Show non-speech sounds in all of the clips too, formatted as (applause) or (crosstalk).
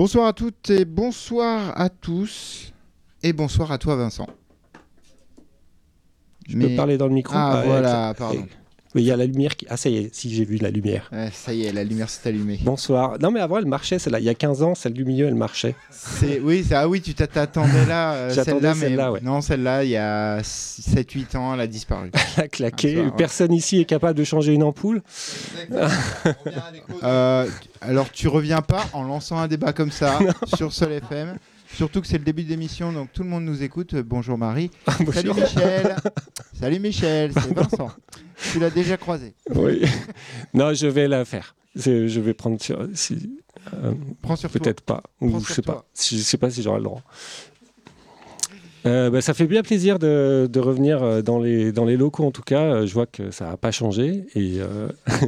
Bonsoir à toutes et bonsoir à tous. Et bonsoir à toi, Vincent. Je peux parler dans le micro Ah, voilà, pardon. Oui, il y a la lumière qui. Ah, ça y est, si j'ai vu la lumière. Ouais, ça y est, la lumière s'est allumée. Bonsoir. Non, mais avant, elle marchait, celle-là. Il y a 15 ans, celle du milieu, elle marchait. Oui, ah oui, tu t'attendais là. euh, (laughs) celle-là, mais celle-là, ouais. non, celle-là, il y a 7-8 ans, elle a disparu. (laughs) Elle a claqué. Ah. Personne ici est capable de changer une ampoule? (laughs) Euh, alors, tu reviens pas en lançant un débat comme ça (laughs) sur Sol FM. Surtout que c'est le début de l'émission, donc tout le monde nous écoute. Bonjour Marie. (laughs) Salut. Michel. Salut Michel, c'est Vincent. Tu l'as déjà croisé. Oui. non, je vais la faire. Je vais prendre sur. Si, euh, Prends sur. Peut-être pas. Ou je sais toi. pas. Je sais pas si j'aurai le droit. Euh, bah, ça fait bien plaisir de, de revenir euh, dans les, dans les locaux en tout cas. Euh, Je vois que ça n'a pas changé et euh, (laughs)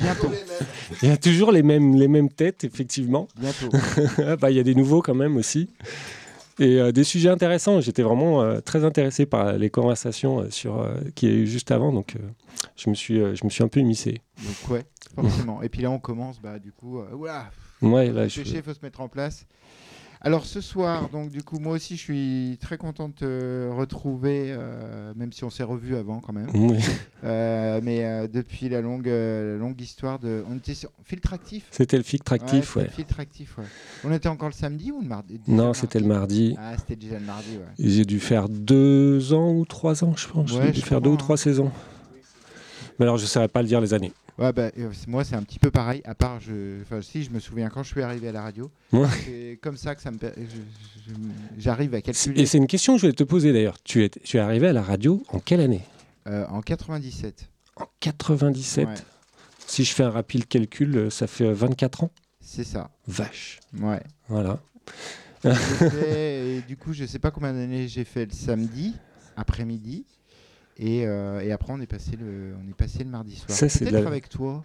(laughs) il y a toujours les mêmes, les mêmes têtes effectivement. Bientôt. (laughs) Bah, Il y a des nouveaux quand même aussi. Et euh, des sujets intéressants. J'étais vraiment très intéressé par les conversations sur, qu'il y a eu juste avant. Donc je, me suis, je me suis un peu. Donc ouais, forcément. Et puis là, on commence, bah du coup, oula, Ouais, là, je... il faut se mettre en place. Alors ce soir, donc du coup, moi aussi, je suis très content de te retrouver, euh, même si on s'est revu avant quand même. Oui. Euh, mais euh, depuis la longue, longue histoire de, on était sur filtre actif. C'était le filtre actif, ouais. le filtre actif, ouais. On était encore le samedi ou le mardi? Non, c'était le mardi. Ah, c'était déjà le mardi, ouais. J'ai dû faire deux ans ou trois ans, je pense. J'ai dû faire deux ou trois saisons. Mais alors, je ne saurais pas le dire les années. Ouais, bah, euh, moi, c'est un petit peu pareil, à part, je... enfin, si, je me souviens quand je suis arrivé à la radio. Ouais. C'est comme ça que ça me... J'arrive à Et calculer. c'est une question que je voulais te poser d'ailleurs. Tu es, tu es arrivé à la radio en quelle année? Euh, en 97. En 97. Ouais, Si je fais un rapide calcul, euh, ça fait euh, 24 ans? c'est ça. Vache. Ouais. Voilà. Et du coup, je sais pas combien d'années j'ai fait le samedi, après-midi. Et, euh, et après, on est passé le, on est passé le mardi soir. Peut-être la- avec toi.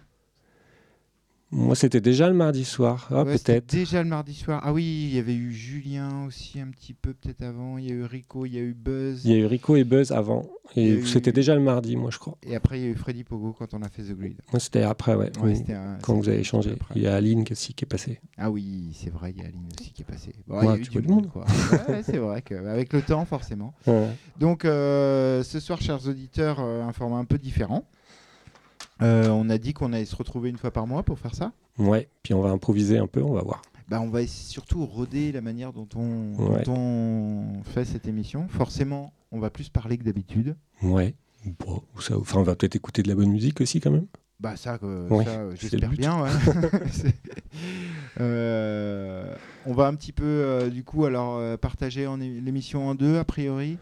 Moi, c'était déjà le mardi soir. Ah, Ouais, peut-être. Déjà le mardi soir. Ah oui, il y avait eu Julien aussi un petit peu peut-être avant. Il y a eu Rico, il y a eu Buzz. Il y a eu Rico et Buzz avant. Et eu- c'était déjà le mardi, moi, je crois. Et après, il y a eu Freddy Pogo quand on a fait The Grid. Moi, c'était après, ouais. Ouais, Ou- c'était un- quand vous avez après. Il y a Aline aussi qui est passée. Ah oui, c'est vrai, il y a Aline aussi qui est passée. Bon, Ouais, il y a eu tu du monde, monde. quoi. Ouais, c'est vrai qu'avec le temps, forcément. Ouais. Donc, euh, ce soir, chers auditeurs, euh, un format un peu différent. Euh, on a dit qu'on allait se retrouver une fois par mois pour faire ça. Ouais. Puis on va improviser un peu, on va voir. Bah, on va surtout roder la manière dont on, Ouais. dont on fait cette émission. Forcément, on va plus parler que d'habitude. Ouais. Bon, ou ça, enfin, on va peut-être écouter de la bonne musique aussi quand même. Bah ça, euh, Ouais, ça, euh, j'espère bien. ouais. (laughs) (laughs) Euh, on va un petit peu, du coup, alors partager l'émission en deux, a priori,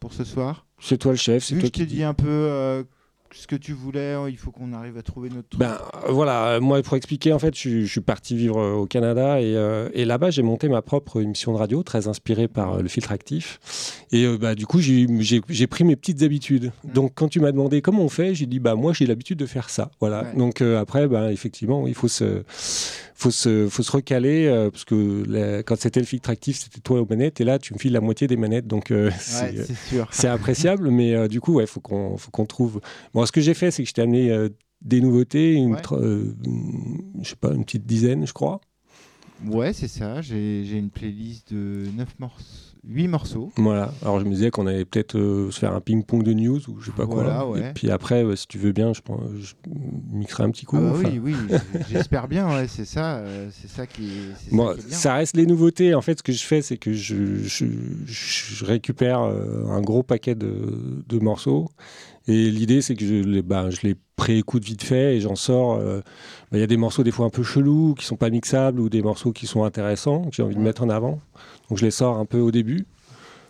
pour ce soir. C'est toi le chef, c'est Vu toi je t'ai dit un peu ce que tu voulais, euh, il faut qu'on arrive à trouver notre truc. Ben euh, voilà, euh, moi pour expliquer, en fait, je, suis- je suis parti vivre euh, au Canada et, euh, et là-bas j'ai monté ma propre émission de radio, très inspirée par euh, le filtre actif. Et euh, bah, du coup j'ai pris mes petites habitudes. Mm. Donc quand tu m'as demandé comment on fait, j'ai dit bah moi j'ai l'habitude de faire ça. Voilà. Ouais. Donc après, bah, effectivement, il faut se faut se, faut se recaler euh, parce que la- quand c'était le filtre actif, c'était toi aux manettes et là tu me files la moitié des manettes. Donc euh, (laughs) Ouais, c'est appréciable, mais du coup, ouais, faut qu'on faut qu'on trouve. Bon, ce que j'ai fait, c'est que je t'ai amené euh, des nouveautés, une, Ouais. tr- euh, une- je sais pas, une petite dizaine, je crois. Ouais, c'est ça. J'ai j'ai une playlist de 9 morceaux, 8 morceaux. Voilà. Alors je me disais qu'on allait peut-être euh, se faire un ping-pong de news ou je sais pas Voilà, quoi. ouais. Et puis après, si tu veux bien, je, prends, je mixerai un petit coup. Ah bah enfin. oui, oui, j'espère bien. Ouais, c'est ça, euh, c'est ça qui, ça est bien. ça reste les nouveautés. En fait, ce que je fais, c'est que je, je- je récupère euh, un gros paquet de, de morceaux. Et l'idée, c'est que je les, bah, je les pré-écoute vite fait et j'en sors. euh, bah, Il y a des morceaux des fois un peu chelous, qui sont pas mixables, ou des morceaux qui sont intéressants, que j'ai envie de mettre en avant. Donc je les sors un peu au début.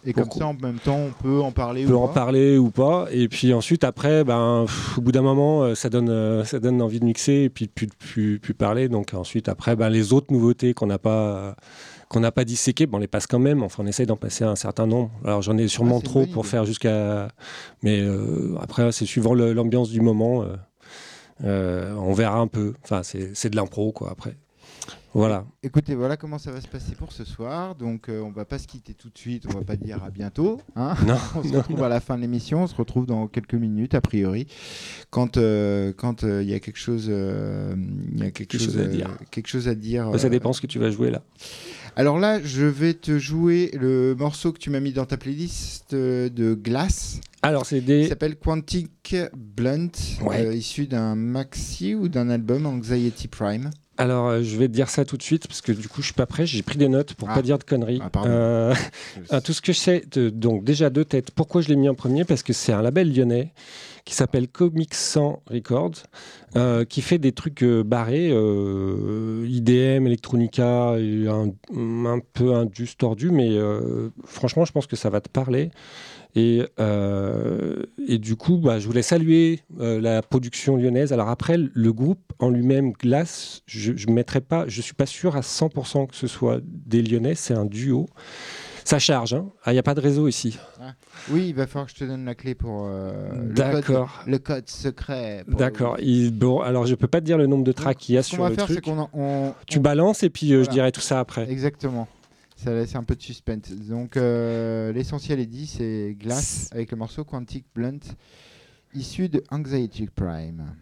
Et comme ça, en même temps, on peut en parler On peut ou en pas. parler ou pas. Et puis ensuite, après, ben, pff, au bout d'un moment, euh, ça donne, euh, ça donne envie de mixer et puis de plus, plus, plus parler. Donc ensuite, après, ben, les autres nouveautés qu'on n'a pas, euh, qu'on n'a pas disséquées, ben, on les passe quand même. Enfin, on essaye d'en passer un certain nombre. Alors j'en ai sûrement Ah, une trop pour faire jusqu'à. Mais euh, après, c'est suivant l'ambiance du moment. on verra un peu. Enfin, c'est c'est de l'impro, quoi, après. Voilà. Écoutez, voilà comment ça va se passer pour ce soir. Donc, euh, on va pas se quitter tout de suite. On va pas dire à bientôt. Hein Non, (laughs) on se non, retrouve à la fin de l'émission. On se retrouve dans quelques minutes, a priori, quand euh, quand euh, il y a quelque chose, euh, il y a quelque, Quelque chose, chose à dire. quelque chose à dire. Bah, ça dépend ce que tu vas jouer là. Alors là, je vais te jouer le morceau que tu m'as mis dans ta playlist de Glass. Alors, c'est Il des. s'appelle Quantic Blunt, Ouais. issu d'un maxi ou d'un album Anxiety Prime. Alors, euh, je vais te dire ça tout de suite parce que du coup, je suis pas prêt. J'ai pris des notes pour Ah. pas dire de conneries. Ah. Euh, (laughs) tout ce que je sais, de- donc déjà deux têtes. Pourquoi je l'ai mis en premier? Parce que c'est un label lyonnais qui s'appelle Comics 100 Records, euh, qui fait des trucs barrés, IDM, Electronica, un, un peu indus tordu, mais franchement, je pense que ça va te parler. Et, euh, et du coup, bah, je voulais saluer euh, la production lyonnaise. Alors après, le groupe en lui-même, Glace, je ne mettrai pas, je suis pas sûr à 100% que ce soit des Lyonnais, c'est un duo. Ça charge, hein. Ah, il n'y a pas de réseau ici. Oui, il va falloir que je te donne la clé pour euh, le, code, D'accord. le code secret. D'accord. Bon, alors je peux pas te dire le nombre de tracks qu'il y a sur va le faire, truc. qu'on en- on, Tu on- balances et puis euh, je dirai tout ça après. Exactement. Ça laisse un peu de suspense. Donc euh, l'essentiel est dit, c'est Glass avec le morceau Quantic Blunt, issu de Anxiety Prime.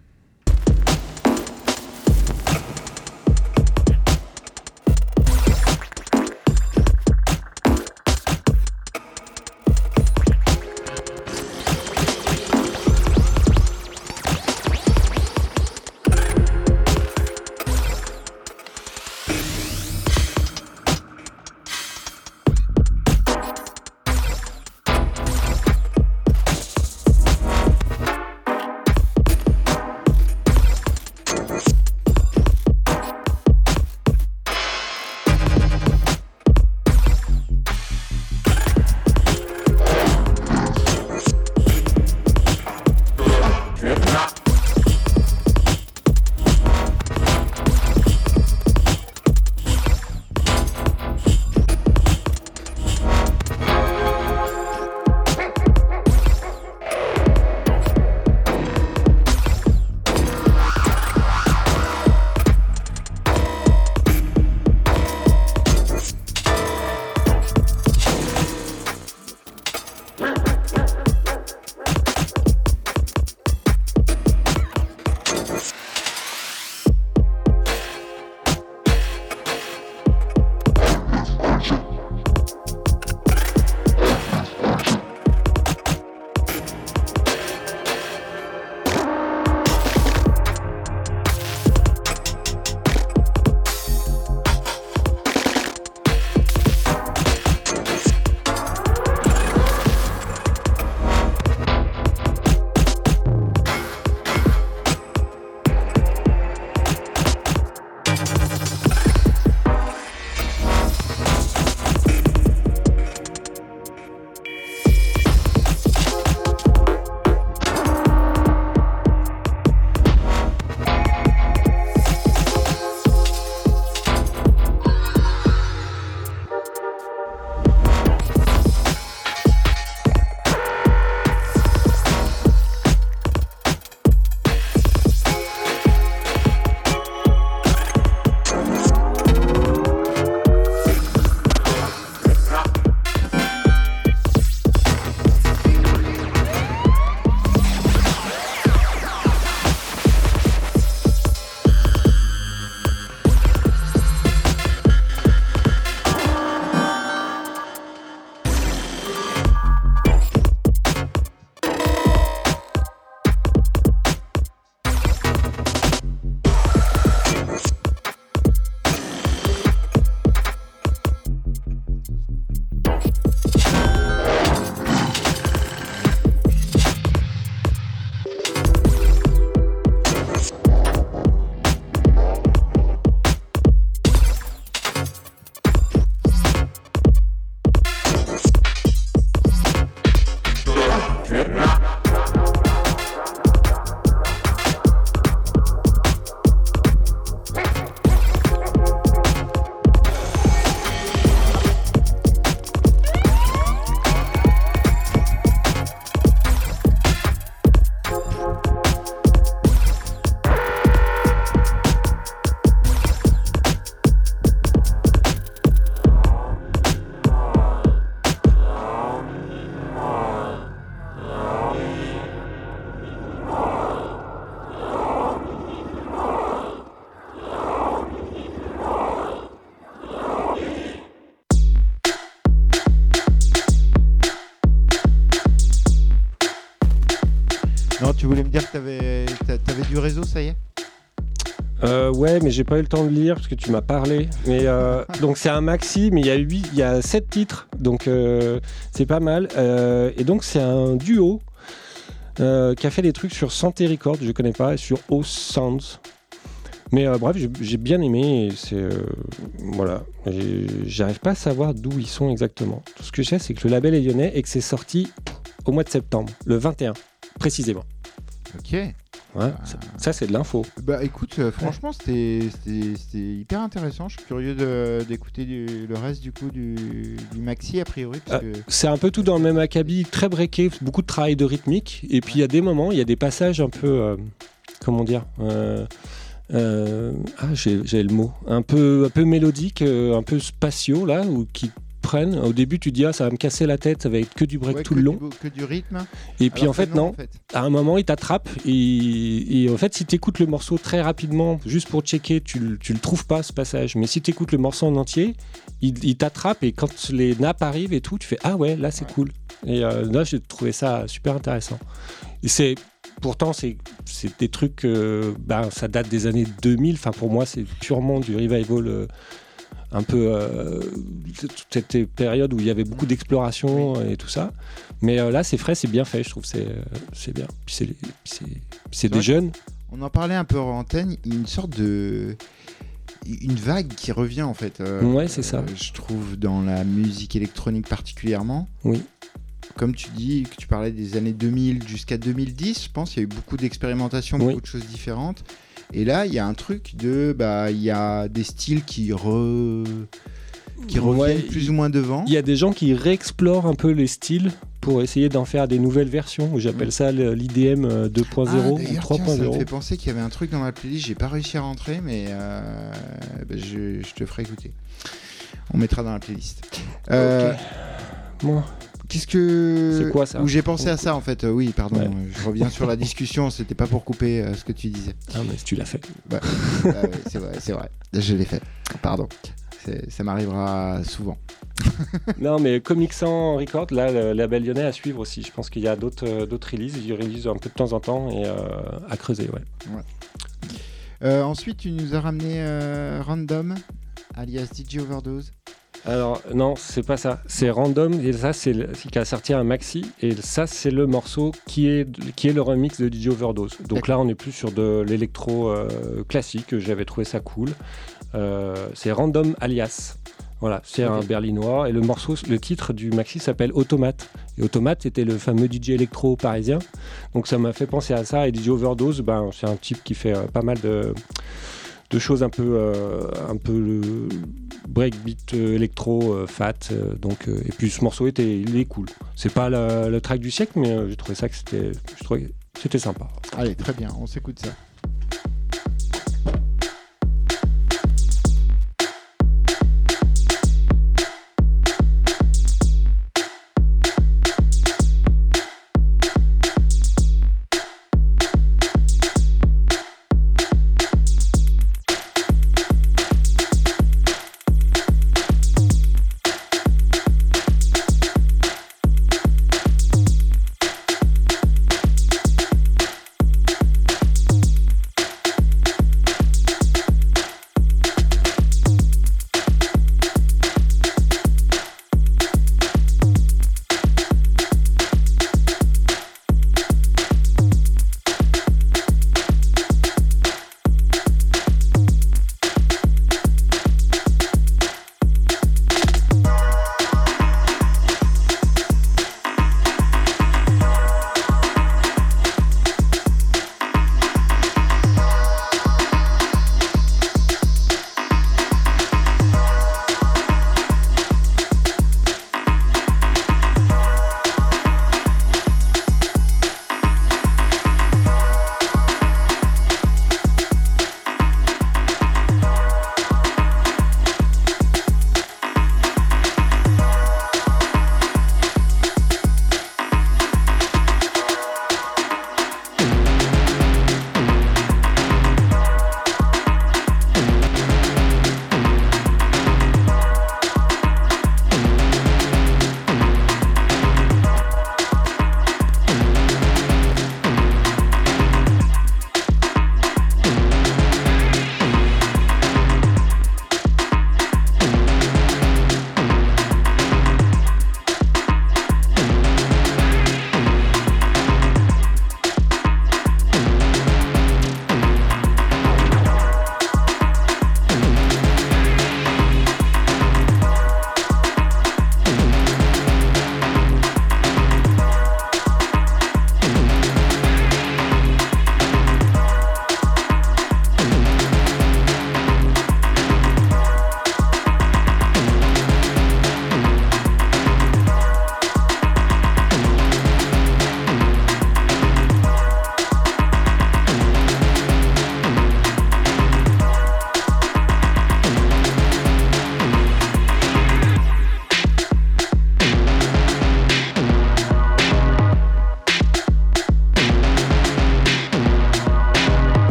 Ouais, mais j'ai pas eu le temps de lire parce que tu m'as parlé. Mais euh, (laughs) donc c'est un maxi, mais il y a huit, il y a sept titres, donc euh, c'est pas mal. Euh, et donc c'est un duo qui a fait des trucs sur Santé Records, je connais pas, et sur O Sounds. Mais bref, j'ai- bien aimé. C'est voilà, j'arrive pas à savoir d'où ils sont exactement. Tout ce que je sais, c'est que le label est lyonnais et que c'est sorti au mois de septembre, le 21 précisément. Ok. Ouais, ça, ça, c'est de l'info. Bah écoute, euh, franchement, c'était hyper intéressant. Je suis curieux d'écouter le reste du coup du, du maxi a priori. Que... C'est un peu tout dans le même acabit, très breaké, beaucoup de travail de rythmique. Et puis il y a des moments, il y a des passages un peu. euh, comment dire euh, euh, Ah, j'ai le mot. Un peu, un peu mélodique, un peu spatiaux, là, ou qui prennent. Au début, tu dis, ah, ça va me casser la tête, ça va être que du break Ouais, tout le du- long. que du rythme. Et puis en fait, non. en fait. À un moment, il t'attrape et, et en fait, si tu écoutes le morceau très rapidement, juste pour checker, tu, le- tu le trouves pas ce passage. Mais si tu écoutes le morceau en entier, il, il t'attrape et quand les nappes arrivent et tout, tu fais Ah ouais, là c'est Ouais. cool. Et euh, là, j'ai trouvé ça super intéressant. Et c'est. Pourtant, c'est des trucs, euh, bah, ça date des années 2000. Enfin, pour moi, c'est purement du revival, euh, un peu euh, toute cette période où il y avait beaucoup d'exploration et tout ça. Mais euh, là, c'est frais, c'est bien fait, je trouve, c'est euh, c'est bien. Puis c'est des jeunes. On en parlait un peu en antenne. Une sorte de une vague qui revient en fait. euh, Ouais, c'est ça. je trouve dans la musique électronique particulièrement. Oui. Comme tu dis, que tu parlais des années 2000 jusqu'à 2010, je pense, il y a eu beaucoup d'expérimentation, Oui. beaucoup de choses différentes. Et là, il y a un truc de, bah, il y a des styles qui re... qui reviennent Ouais, plus ou moins devant. Il y a des gens qui réexplorent un peu les styles pour essayer d'en faire des nouvelles versions. J'appelle Mm. ça l'IDM euh, 2.0 Ah, ou d'ailleurs, tiens, ça me 3.0. fait penser qu'il y avait un truc dans ma playlist, j'ai pas réussi à rentrer, mais euh, bah, je, je te ferai écouter. On mettra dans la playlist. Euh, Ok. Bon. Qu'est-ce que. C'est quoi, ça Où j'ai pensé à ça en fait. Euh, oui, pardon. Ouais. euh, Je reviens sur la (laughs) discussion. C'était pas pour couper euh, ce que tu disais. Ah, mais tu l'as fait. (laughs) Ah ouais, c'est vrai, c'est vrai. Je l'ai fait. Pardon. Ça m'arrivera souvent. (laughs) non, mais Comic Sans Record, là, le label lyonnais à suivre aussi. Je pense qu'il y a d'autres d'autres releases. Ils releasent un peu de temps en temps et euh, à creuser, ouais. Euh, ensuite, tu nous as ramené Random, alias DJ Overdose. Alors non, c'est pas ça. C'est random et ça c'est qui a sorti un maxi et ça c'est le morceau qui est qui est le remix de DJ Overdose. Donc là on est plus sur de l'électro euh, classique. J'avais trouvé ça cool. Euh, c'est Random Alias. Voilà, c'est un berlinois et le morceau, le titre du maxi s'appelle Automate. Et Automate c'était le fameux DJ électro parisien. Donc ça m'a fait penser à ça et DJ Overdose, ben c'est un type qui fait euh, pas mal de de choses un peu, un peu breakbeat euh, électro euh, fat. euh, donc, et puis ce morceau était, il est cool. C'est pas le, le track du siècle, mais j'ai trouvé ça que c'était, c'était sympa. Allez, très bien. On s'écoute ça.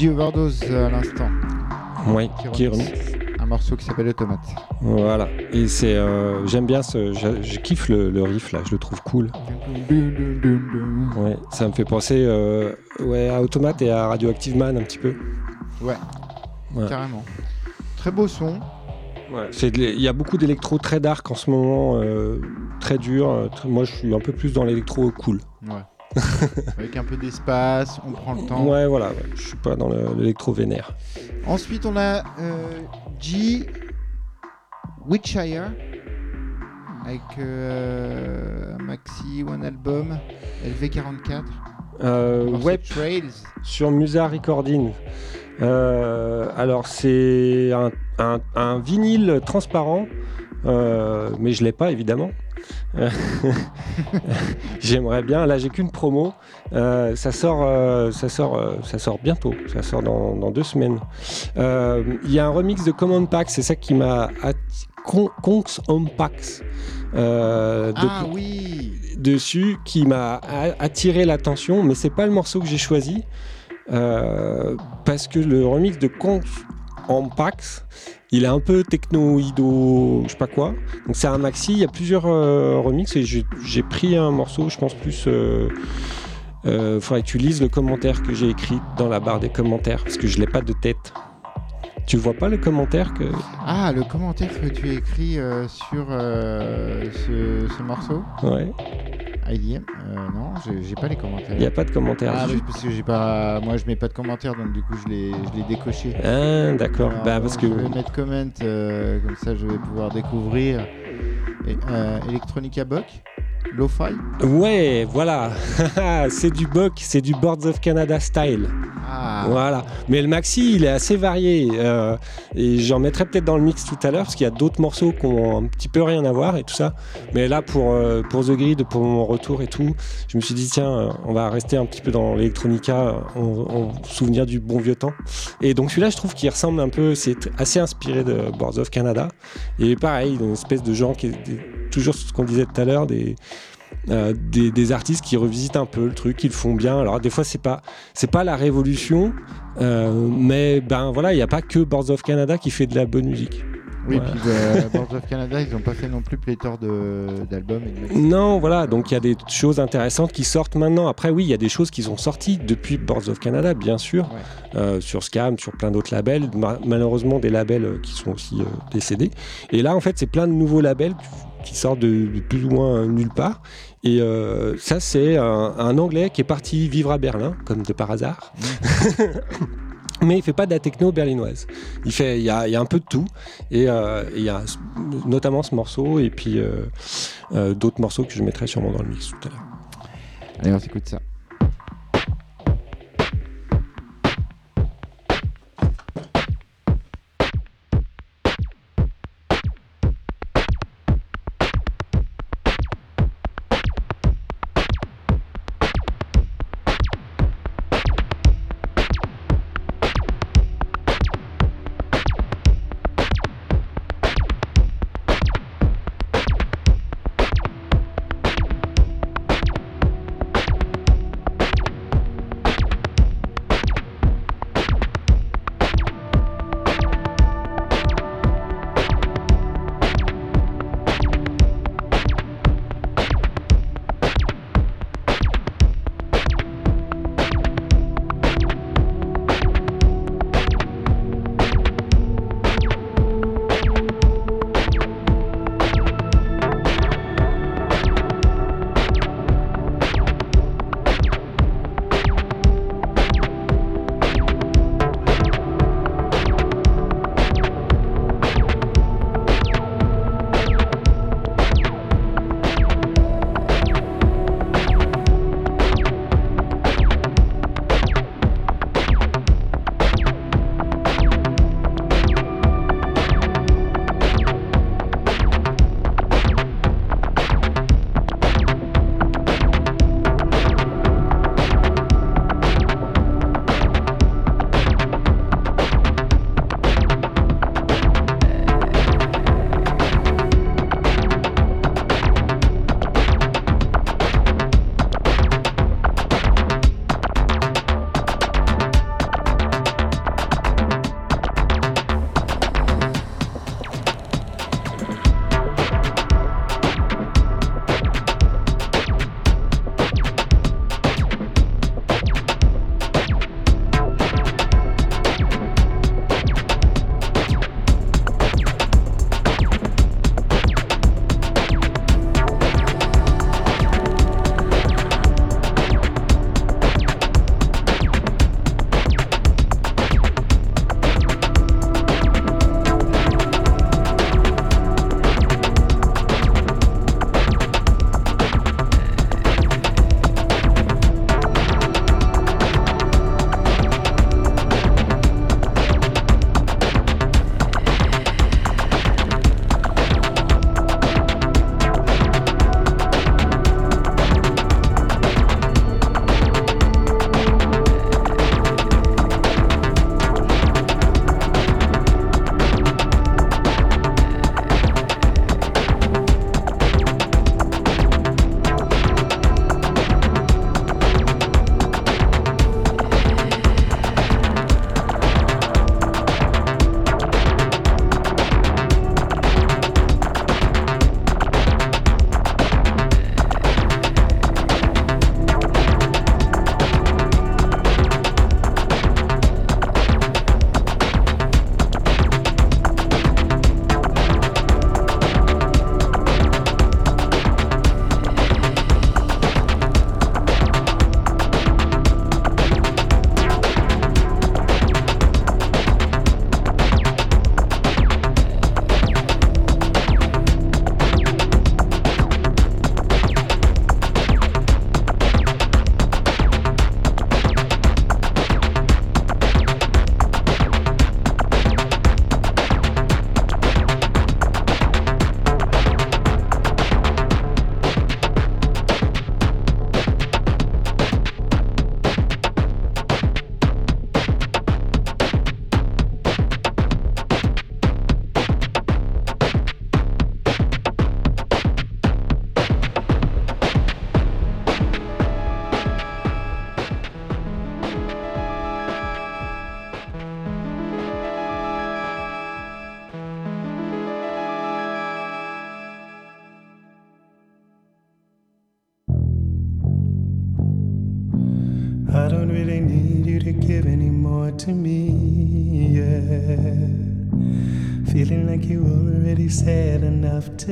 DJ Overdose à l'instant. Oui, qui Un morceau qui s'appelle Automate. Voilà. Et c'est, euh, j'aime bien ce, je, kiffe le, riff là, je le trouve cool. Ouais, ça me fait penser euh, ouais, à Automate et à Radioactive Man un petit peu. Ouais, carrément. Très beau son. Il y a beaucoup d'électro très dark en ce moment, euh, très dur. moi, je suis un peu plus dans l'électro cool. Ouais. (laughs) Avec un peu d'espace, on prend le temps. Ouais, voilà, je suis pas dans l'électro vénère. Ensuite, on a euh, G. Witchire avec euh, un maxi ou un album LV44. Euh, web Trails sur Musa Recording. Euh, alors c'est un, vinyle transparent, mais je l'ai pas évidemment. (laughs) J'aimerais bien. Là, j'ai qu'une promo. Euh, ça sort, euh, ça sort, euh, ça sort bientôt. Ça sort dans, deux semaines. Il y a un remix de Command Pack. C'est ça qui m'a Conks Home Packs. ah oui. Dessus, qui m'a attiré l'attention, mais c'est pas le morceau que j'ai choisi. parce que le remix de Conks Home Packs il est un peu techno-ido, je sais pas quoi. Donc c'est un maxi, il y a plusieurs euh, remixes et j'ai pris un morceau, je pense plus. Euh, euh, faudrait que tu lises le commentaire que j'ai écrit dans la barre des commentaires parce que je l'ai pas de tête. Tu vois pas le commentaire que. Ah, le commentaire que tu as écrit euh, sur ce, ce, morceau? Ouais. IDM euh, Non, j'ai pas les commentaires. Il n'y a pas de commentaires. Ah, parce que j'ai pas. Moi, je mets pas de commentaires, donc du coup, je l'ai décoché. Ah, d'accord. Bah, parce que. Je vais mettre comment, euh, comme ça, je vais pouvoir découvrir. Et, euh, Electronica Buck Lo-fi Ouais, voilà. (laughs) c'est du Buck, c'est du Boards of Canada style. Ah. Voilà. Mais le maxi, il est assez varié. Euh, et j'en mettrai peut-être dans le mix tout à l'heure, parce qu'il y a d'autres morceaux qui ont un petit peu rien à voir et tout ça. Mais là, pour, euh, pour The Grid, pour mon retour et tout, je me suis dit, tiens, euh, on va rester un petit peu dans l'électronica, en, souvenir du bon vieux temps. Et donc celui-là, je trouve qu'il ressemble un peu, c'est assez inspiré de Boards of Canada. Et pareil, une espèce de genre qui est toujours ce qu'on disait tout à l'heure, des, euh, des, artistes qui revisitent un peu le truc, qui le font bien. Alors des fois c'est pas c'est pas la révolution, euh, mais ben voilà, il n'y a pas que Boards of Canada qui fait de la bonne musique. Oui, puis euh, (laughs) Boards of Canada, ils n'ont pas fait non plus pléthore d'albums. Non, voilà, donc il y a des choses intéressantes qui sortent maintenant. Après, oui, il y a des choses qui sont sorties depuis Boards of Canada, bien sûr, sur Scam, sur plein d'autres labels. malheureusement, des labels qui sont aussi décédés. Et là, en fait, c'est plein de nouveaux labels qui sort de, plus ou moins nulle part. Et euh, ça, c'est un, Anglais qui est parti vivre à Berlin, comme de par hasard. (laughs) Mais il fait pas de la techno berlinoise. Il fait, il y a, un peu de tout, et euh, il y a notamment ce morceau et puis euh, d'autres morceaux que je mettrai sûrement dans le mix tout à l'heure. Allez, on s'écoute ça.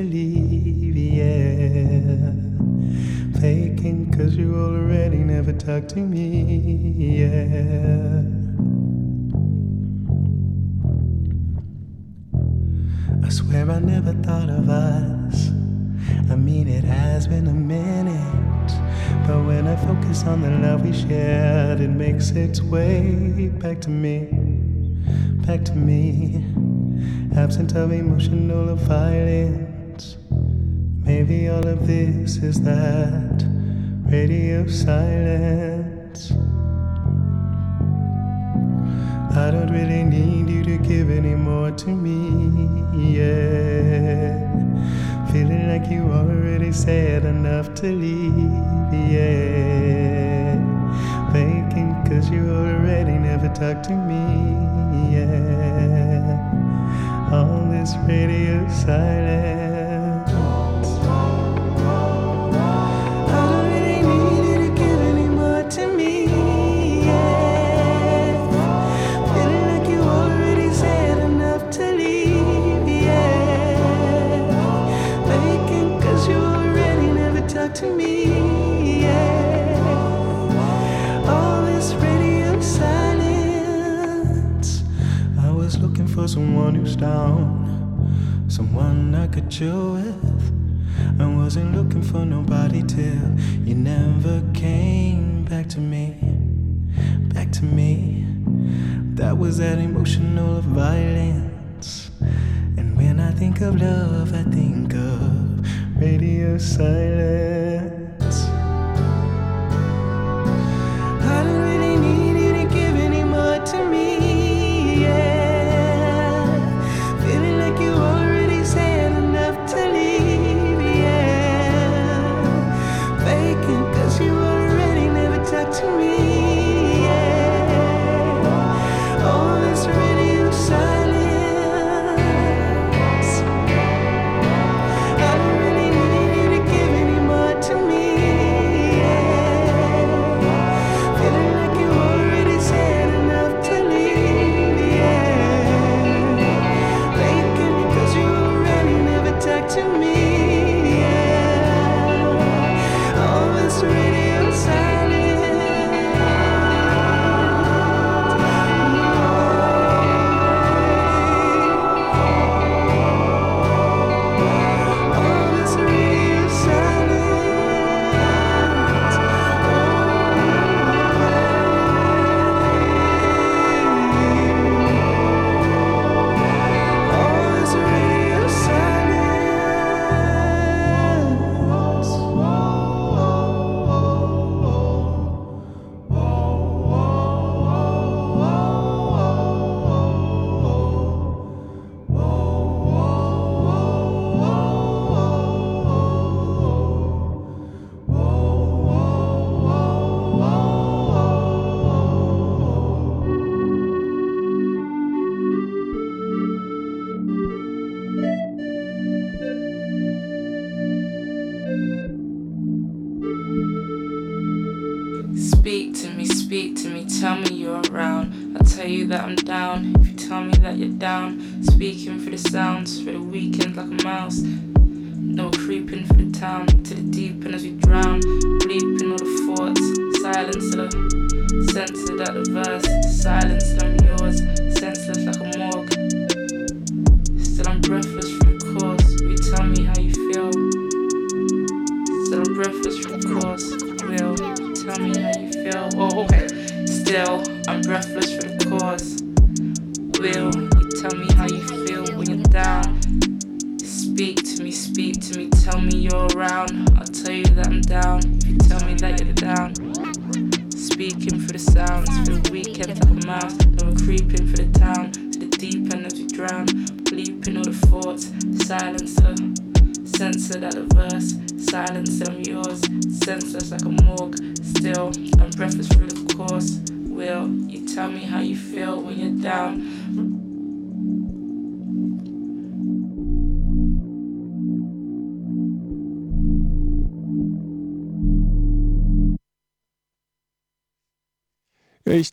Yeah. Faking cause you already never talked to me, yeah. I swear I never thought of us. I mean, it has been a minute. But when I focus on the love we shared, it makes its way down, someone I could chill with. I wasn't looking for nobody till you never came back to me, back to me. That was that emotional violence. And when I think of love, I think of radio silence.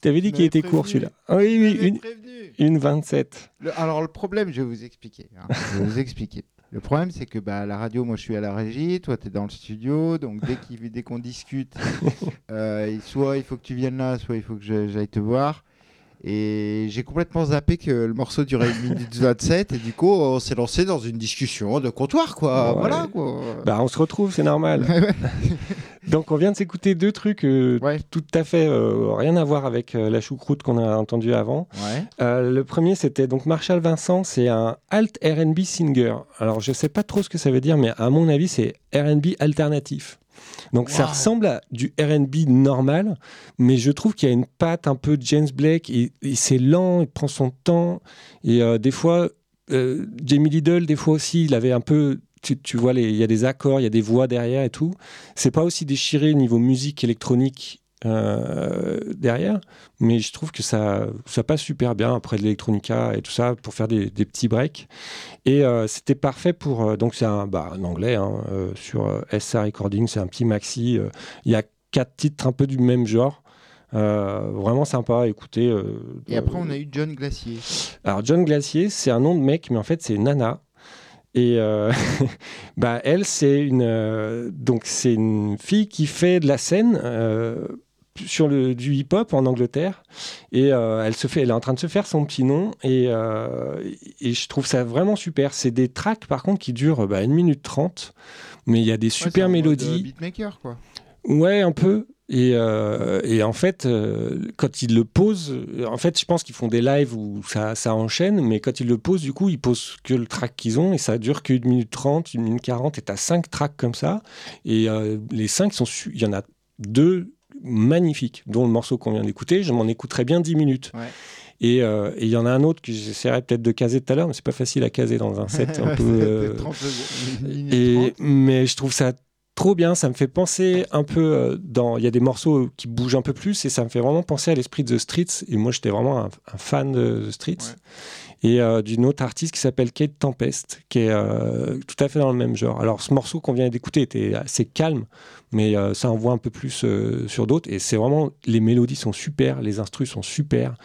T'avais dit qu'il était court celui-là. Ah oui, oui, une, une 27. Le- alors le problème, je vais vous expliquer. hein. Je vais vous expliquer. Le problème, c'est que bah, à la radio, moi, je suis à la régie, toi, tu es dans le studio, donc dès qu'on discute, (laughs) euh, soit il faut que tu viennes là, soit il faut que j'aille te voir. Et j'ai complètement zappé que le morceau durait 1 minute (laughs) 27, et du coup, on s'est lancé dans une discussion de comptoir, quoi. Ouais. Voilà, quoi. Bah, on se retrouve, c'est normal. (laughs) Ouais, ouais. (laughs) Donc, on vient de s'écouter deux trucs euh, tout à fait euh, rien à voir avec euh, la choucroute qu'on a entendu avant. Le premier, c'était donc Marshall Vincent, c'est un alt R&B singer. Alors, je sais pas trop ce que ça veut dire, mais à mon avis, c'est R&B alternatif. Donc, ça ressemble à du R&B normal, mais je trouve qu'il y a une patte un peu James Blake, et, et c'est lent, il prend son temps, et euh, des fois, euh, Jamie Lidl, des fois aussi, il avait un peu... Tu, tu vois, il y a des accords, il y a des voix derrière et tout. C'est pas aussi déchiré au niveau musique électronique euh, derrière, mais je trouve que ça, ça passe super bien après de l'électronica et tout ça pour faire des, des petits breaks. Et euh, c'était parfait pour. euh, donc, c'est un, bah, un anglais hein, sur SR Recording, c'est un petit maxi. Il y a quatre titres un peu du même genre. Vraiment sympa à écouter. Et après, on a eu John Glacier. alors John Glacier, c'est un nom de mec, mais en fait c'est Nana. Et euh, (laughs) bah elle, c'est une euh, donc c'est une fille qui fait de la scène euh, sur le du hip-hop en Angleterre. Et euh, elle se fait, elle est en train de se faire son petit nom. Et, euh, et je trouve ça vraiment super. C'est des tracks par contre qui durent bah, 1 minute 30 mais il y a des Ouais, super euh, mélodies. beatmaker, quoi. Ouais, un peu. Et, euh, et en fait, euh, quand ils le posent, en fait, je pense qu'ils font des lives où ça, ça enchaîne, mais quand ils le posent, du coup, ils posent que le track qu'ils ont et ça dure qu'une minute 30, une minute 40, et t'as cinq tracks comme ça. Et euh, les cinq sont. su- Il y en a deux magnifiques, dont le morceau qu'on vient d'écouter. Je m'en écouterai bien 10 minutes. Ouais. Et euh, et il y en a un autre que j'essaierai peut-être de caser tout à l'heure, mais c'est pas facile à caser dans un set un (laughs) peu. euh, peut-être 30 secondes, une minute et, 30. mais je trouve ça trop bien. Ça me fait penser un peu euh, dans. Il y a des morceaux qui bougent un peu plus et ça me fait vraiment penser à l'esprit de The Streets. Et moi, j'étais vraiment un, un fan de The Streets. Et euh, d'une autre artiste qui s'appelle Kate Tempest, qui est euh, tout à fait dans le même genre. Alors, ce morceau qu'on vient d'écouter était assez calme, mais euh, ça envoie un peu plus euh, sur d'autres. Et c'est vraiment. Les mélodies sont super, les instrus sont super.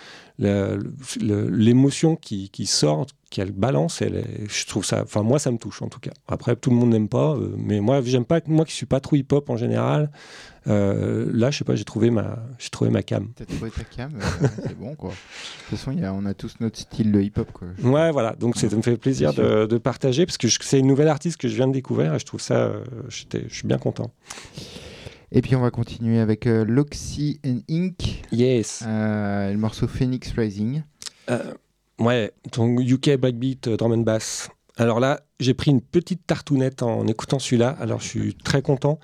L'émotion qui, qui sort, qu'elle balance, elle est- je trouve ça. Enfin, moi, ça me touche en tout cas. Après, tout le monde n'aime pas, euh, mais moi, j'aime pas. Moi qui suis pas trop hip-hop en général, là, je sais pas, j'ai trouvé ma, j'ai trouvé ma cam. T'as trouvé ta cam, c'est bon quoi. De toute façon, il y a- on a tous notre style de hip-hop quoi. Ouais, voilà. Donc, ça me fait plaisir de, de partager parce que c'est une nouvelle artiste que je viens de découvrir et je trouve ça, je suis bien content. Et puis on va continuer avec euh, Loxy and Inc. Yes. euh, le morceau Phoenix Rising. Euh, ouais, ton UK Backbeat Drum and Bass. Alors là, j'ai pris une petite tartounette en écoutant celui-là. Alors, je suis très content.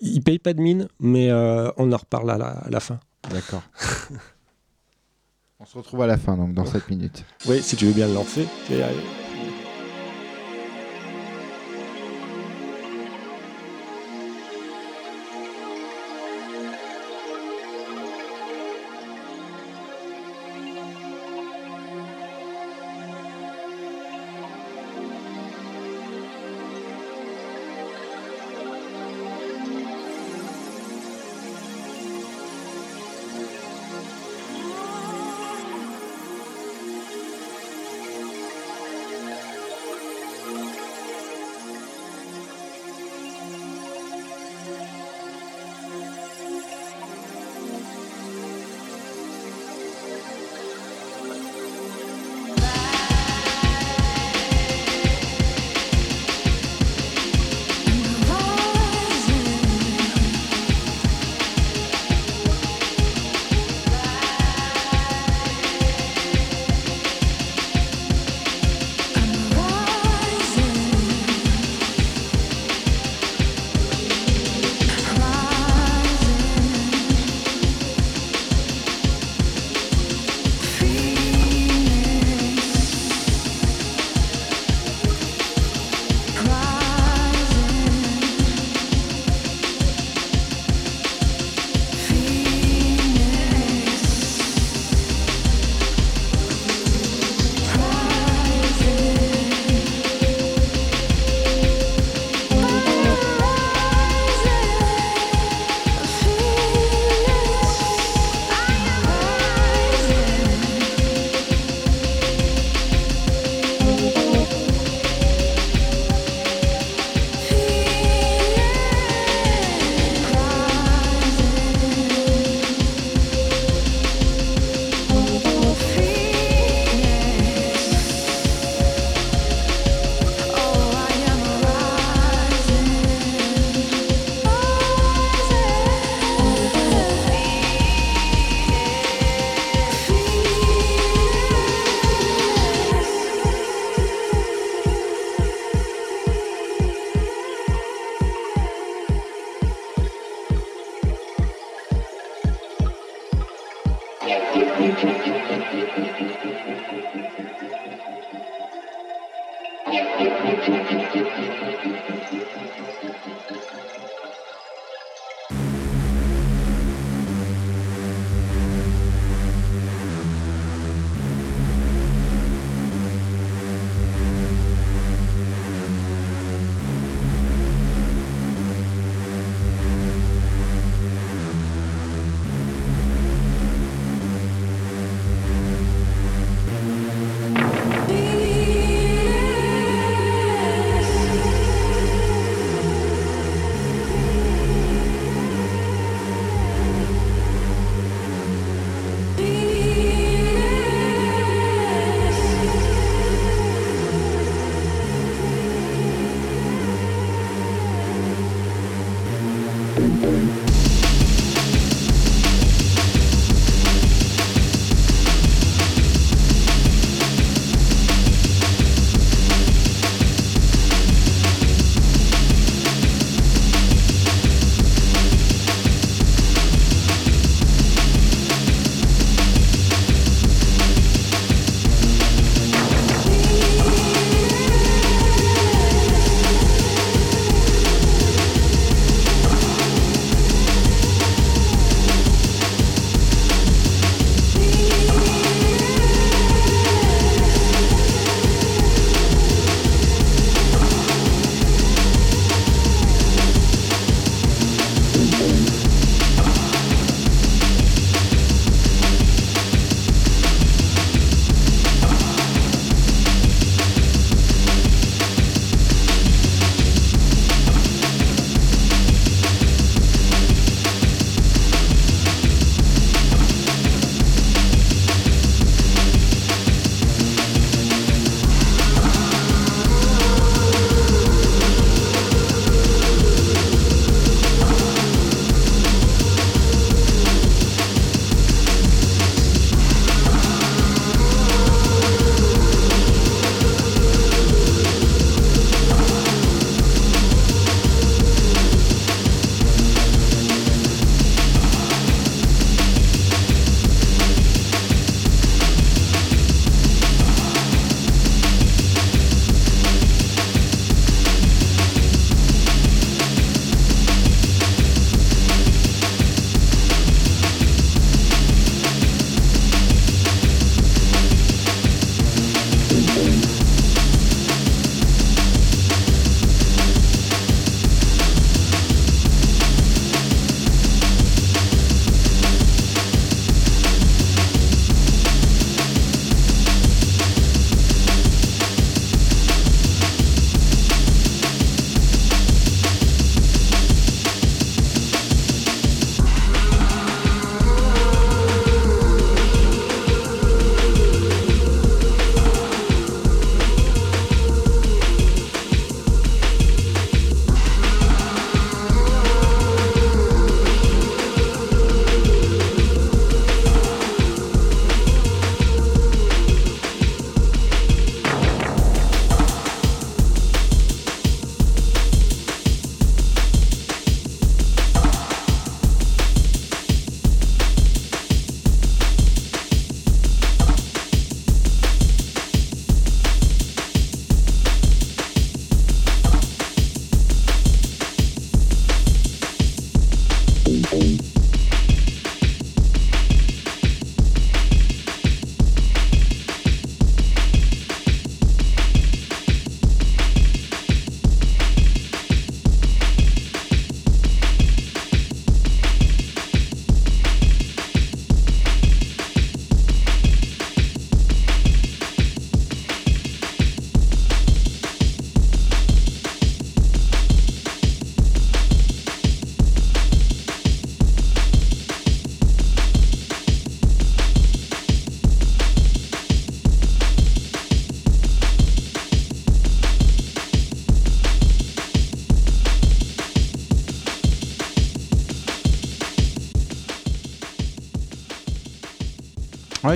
Il paye pas de mine, mais on en reparle à la, à la fin. D'accord. (laughs) on se retrouve à la fin donc dans 7 minutes. Oui, si tu veux bien le lancer. tu vas y arriver.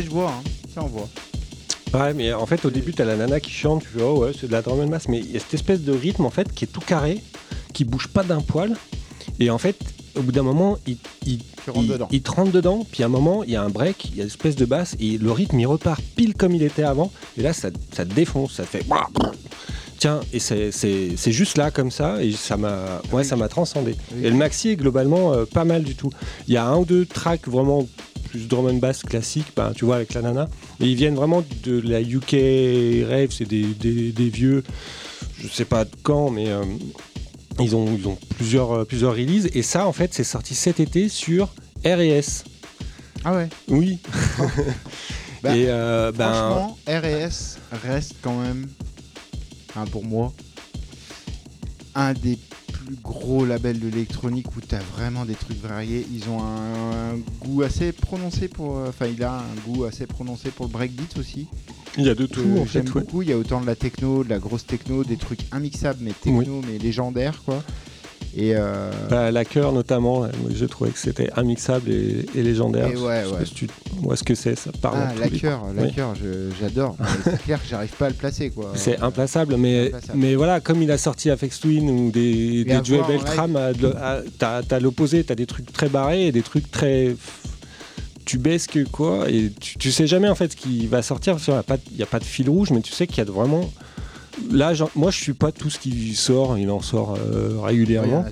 Ouais, je vois, hein. ça on voit. Ouais, mais en fait, au début, t'as la nana qui chante, tu fais, oh ouais, c'est de la drum and bass, mais il y a cette espèce de rythme, en fait, qui est tout carré, qui bouge pas d'un poil, et en fait, au bout d'un moment, il, il, il- dedans. il te rentre dedans, puis à un moment, il y a un break, il y a une espèce de basse, et le rythme, il repart pile comme il était avant, et là, ça, ça te défonce, ça te fait... tiens, et c'est- juste là comme ça, et ça m'a ouais, Oui. ça m'a transcendé. Oui. Et le maxi est globalement euh, pas mal du tout. Il y a un ou deux tracks vraiment plus drum and bass classique, ben, tu vois, avec la nana. Et ils viennent vraiment de la UK Rave, c'est des, des- des vieux, je sais pas de quand, mais euh, ils ont, ils ont plusieurs, euh, plusieurs releases. Et ça, en fait, c'est sorti cet été sur R&S. Ah ouais. Oui. (laughs) Bah, et euh, ben, Franchement, R&S reste quand même, pour moi, un des plus gros labels de l'électronique où tu as vraiment des trucs variés. Ils ont un, un goût assez prononcé pour. euh, Enfin, il a un goût assez prononcé pour le breakbeat aussi. il y a de tout, en fait. J'aime ouais. beaucoup. Il y a autant de la techno, de la grosse techno, des trucs immixables mais techno, mais légendaires quoi. Et euh, Bah, la cœur notamment, moi, je trouvais que c'était immixable et, et légendaire. Et ouais, ouais. tu vois ce que c'est, ça parle. ah, la cœur, la Oui. cœur, j'adore. (laughs) C'est clair que j'arrive pas à le placer quoi. C'est implaçable, mais, Implaçable. mais voilà, comme il a sorti Afex Twin ou des, des en Beltram, t'as l'opposé, t'as des trucs très barrés et des trucs très tubesques, quoi, et tu, tu sais jamais en fait ce qui va sortir, il n'y a, pas de- y a pas de fil rouge, mais tu sais qu'il y a de vraiment. Là, moi je suis pas tout ce qui sort, il en sort euh, régulièrement.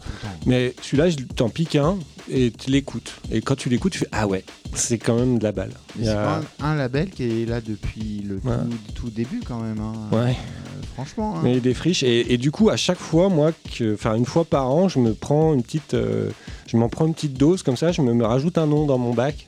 Mais celui-là, t'en pique un et tu l'écoutes. Et quand tu l'écoutes, tu fais Ah ouais, c'est quand même de la balle. Mais Il y C'est a- un, label qui est là depuis le Ouais. tout, tout début quand même. hein. Ouais. Euh, franchement. hein. Mais il défriche. Et, et du coup, à chaque fois, moi, enfin une fois par an, je me prends une petite, euh, je m'en prends une petite dose comme ça. Je me, me rajoute un nom dans mon bac.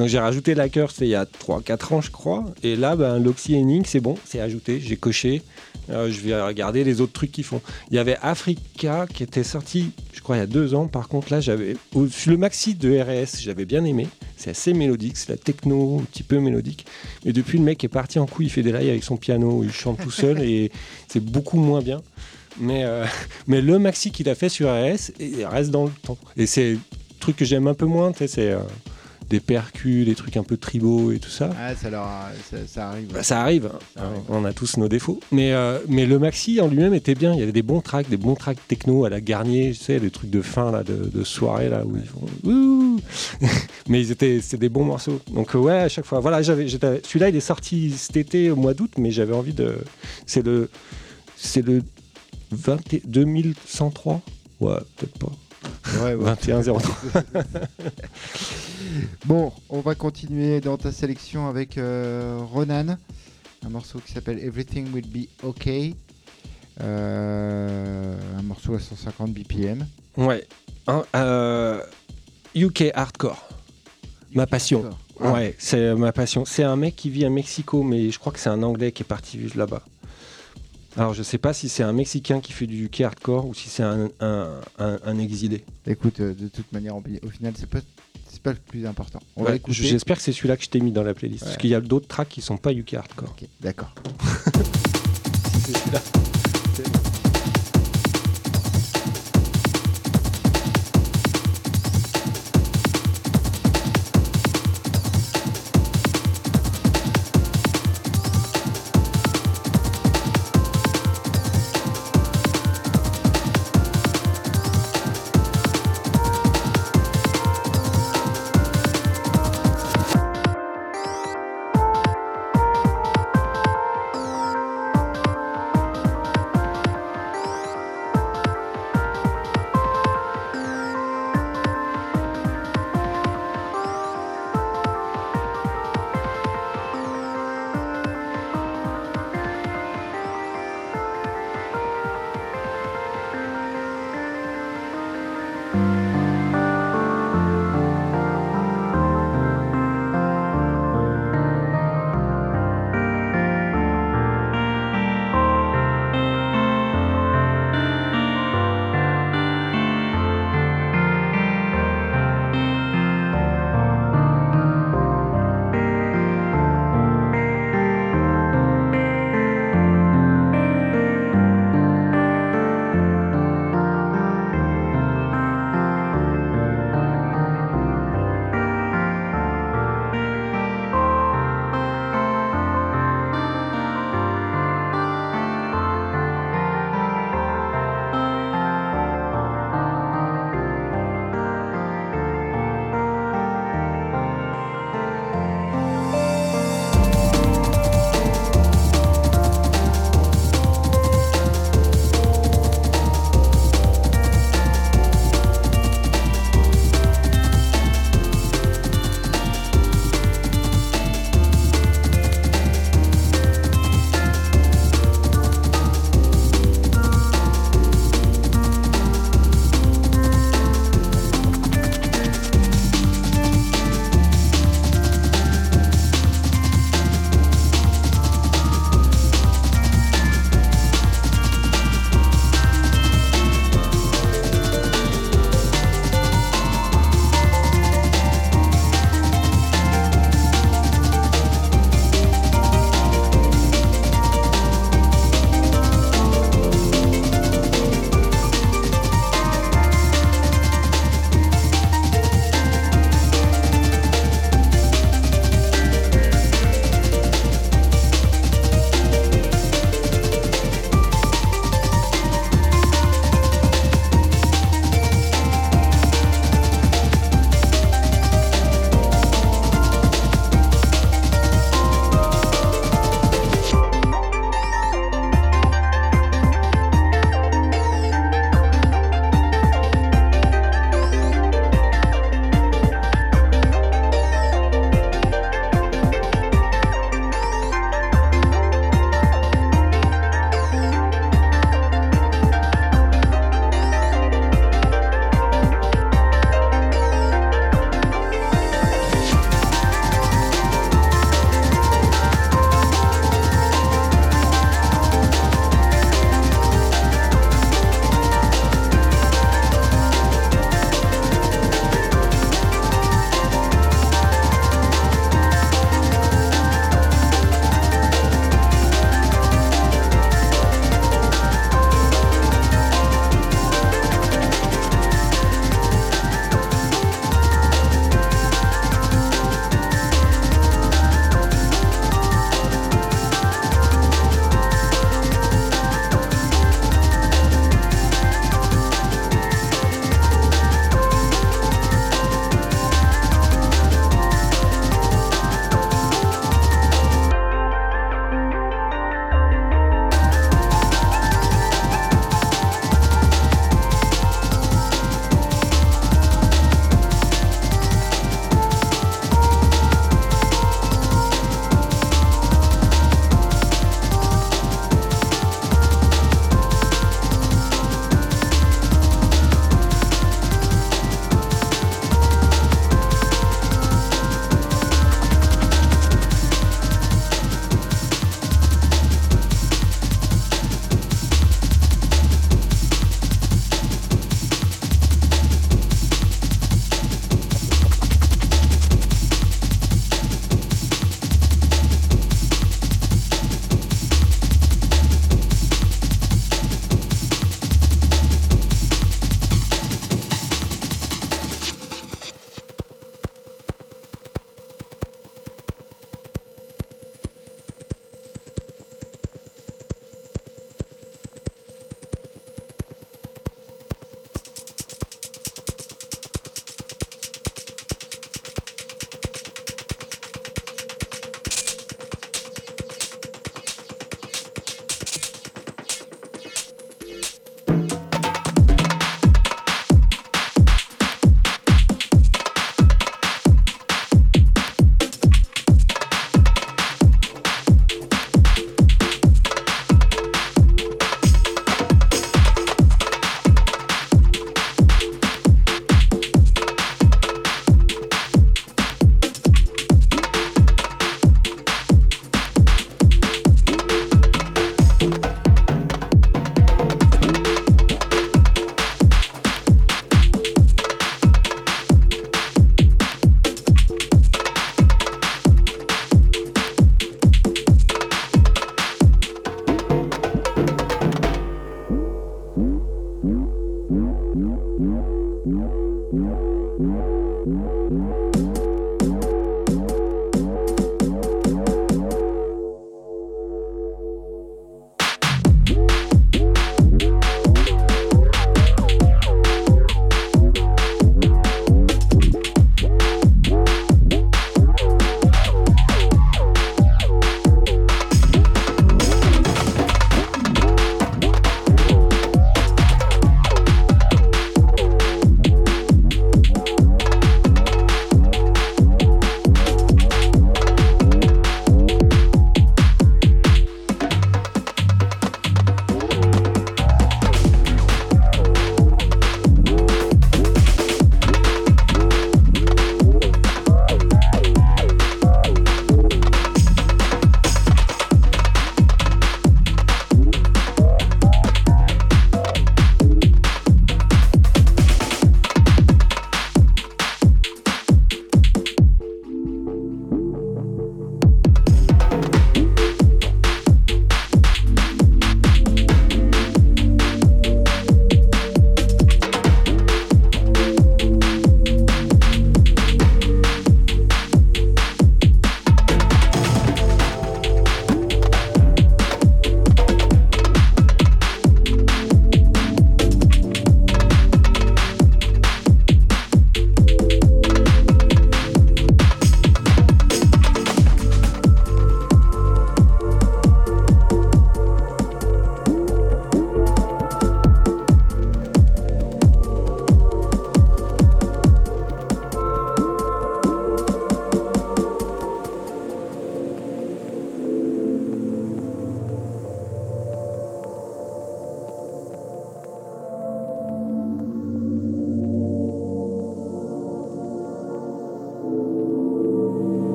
Donc j'ai rajouté Lacker, c'était il y a 3-4 ans, je crois. Et là, ben, l'Oxy Henning, c'est bon, c'est ajouté. J'ai coché. Euh, je vais regarder les autres trucs qu'ils font. Il y avait Africa qui était sorti, je crois, il y a deux ans. Par contre, là, j'avais le maxi de RS, j'avais bien aimé. C'est assez mélodique, c'est la techno, un petit peu mélodique. Mais depuis, le mec est parti en couille, il fait des lives avec son piano, il chante tout seul (laughs) et c'est beaucoup moins bien. Mais, euh, mais le maxi qu'il a fait sur RS, il reste dans le temps. Et c'est le truc que j'aime un peu moins, tu sais, c'est euh, des percus, des trucs un peu tribaux et tout ça. Ah, ça, leur a- ça, ça arrive. Bah, ça arrive, Ça hein, arrive. on a tous nos défauts. Mais, euh, mais le maxi en lui-même était bien. Il y avait des bons tracks, des bons tracks techno à la Garnier, tu sais, des trucs de fin là, de, de soirée là où ils font. Ouh (laughs) mais ils étaient, c'était des bons morceaux. Donc euh, ouais, à chaque fois. Voilà, j'avais, j'étais- celui-là il est sorti cet été au mois d'août, mais j'avais envie de. C'est le, c'est le 20 et- 2103. Ouais, peut-être pas. Ouais, ouais. 2103. Bon, on va continuer dans ta sélection avec euh, Ronan, un morceau qui s'appelle Everything Will Be Okay. Euh, un morceau à 150 BPM. Ouais. Hein, euh, UK hardcore. Ma passion. Ah, Ouais, c'est ma passion. C'est un mec qui vit à Mexico, mais je crois que c'est un Anglais qui est parti vivre là-bas. Alors je sais pas si c'est un Mexicain qui fait du UK hardcore ou si c'est un, un- un- un exilé. Écoute, euh, de toute manière, au au final, c'est pas, c'est pas le plus important. On va Ouais, l'écouter. J'espère que c'est celui-là que je t'ai mis dans la playlist. Parce qu'il y a d'autres tracks qui sont pas UK hardcore. Ok, d'accord. (laughs) C'est celui-là.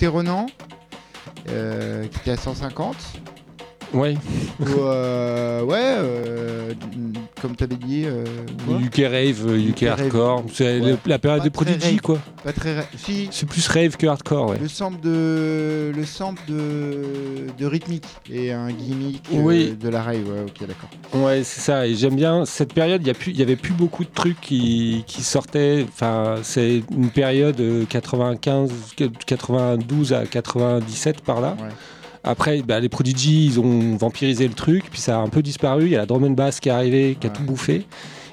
Écouté Renan, euh, qui était à 150. Ouais, Ou, euh, ouais, euh, comme tu avais dit, euh, UK Rave, euh, UK, UK rave. Hardcore. C'est Ouais. la période Pas des Prodigy, rave. quoi. pas très. Si, C'est plus rave que hardcore, ouais. le sample de, le sample de, de rythmique et un gimmick euh, Oui. de la rave. Ouais, ok, d'accord. Ouais, c'est ça. Et j'aime bien cette période. Il y a plus, il y avait plus beaucoup de trucs qui, qui sortaient. Enfin, c'est une période euh, 95, 92 à 97 par là. Ouais. Après, bah, les Prodigy, ils ont vampirisé le truc, puis ça a un peu disparu. Il y a la drum and bass qui est arrivée, qui a tout bouffé.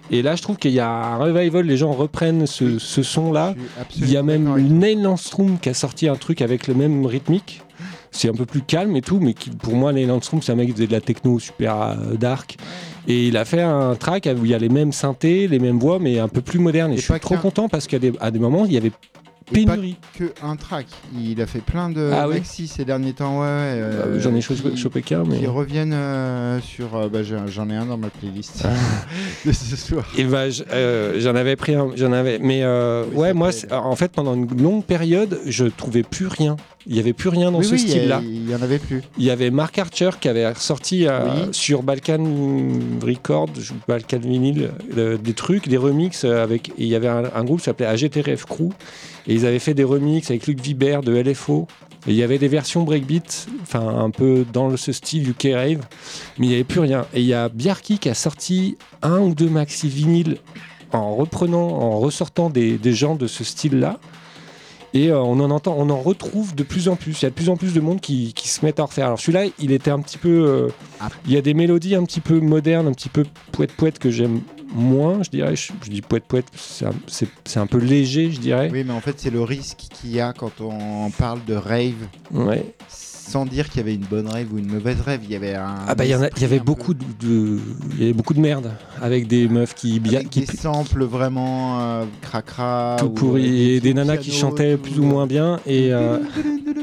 Et là, je trouve qu'il y a un revival. Les gens reprennent ce, ce son-là. Il y a même Neil Landstrom qui a sorti un truc avec le même rythmique. C'est un peu plus calme et tout, mais qui, pour moi, Neil Landstrom, c'est un mec qui faisait de la techno super euh, dark. Et il a fait un track où il y a les mêmes synthés, les mêmes voix, mais un peu plus moderne. Et, Et je suis pas trop content parce qu'à des, à des moments, il y avait Et pas pénurie. que un track. Il a fait plein de Ah oui maxi ces derniers temps. Ouais, ouais, euh, Euh, J'en ai chopé, qui- chopé qu'un, mais. qui reviennent euh, sur. euh, bah, J'en ai un dans ma playlist Ah. (laughs) de ce soir. Et bah, euh, j'en avais pris un, j'en avais, mais euh, Oui, ouais, moi, en fait, pendant une longue période, je trouvais plus rien. Il y avait plus rien dans oui, ce oui, style-là. il y en avait plus. Il y avait Mark Archer qui avait sorti euh, sur Balkan Records, ou Balkan Vinyl, euh, des trucs, des remixes euh, avec. il y avait un, un groupe qui s'appelait AGTRF Crew et ils avaient fait des remixes avec Luc Vibert de LFO. Et il y avait des versions breakbeat, enfin un peu dans ce style UK Rave, mais il n'y avait plus rien. Et il y a Bjarki qui a sorti un ou deux maxi vinyles en reprenant, en ressortant des, des gens de ce style-là. Et euh, on en entend, on en retrouve de plus en plus. Il y a de plus en plus de monde qui, qui se mettent à en refaire. Alors celui-là, il était un petit peu. euh, Ah. il y a des mélodies un petit peu modernes, un petit peu poète poète que j'aime moins, je dirais. Je, je dis poète poète, c'est un, un peu léger, je dirais. Oui, mais en fait, c'est le risque qu'il y a quand on parle de rave, Ouais. Sans dire qu'il y avait une bonne rave ou une mauvaise rave. Il y avait un. Ah bah il y, avait beaucoup peu- de, il y avait beaucoup de merde avec des meufs qui, bien, qui des samples vraiment euh, cracra. tout ou, pourris euh, et des nanas qui chantaient plus ou moins bien et euh. (laughs)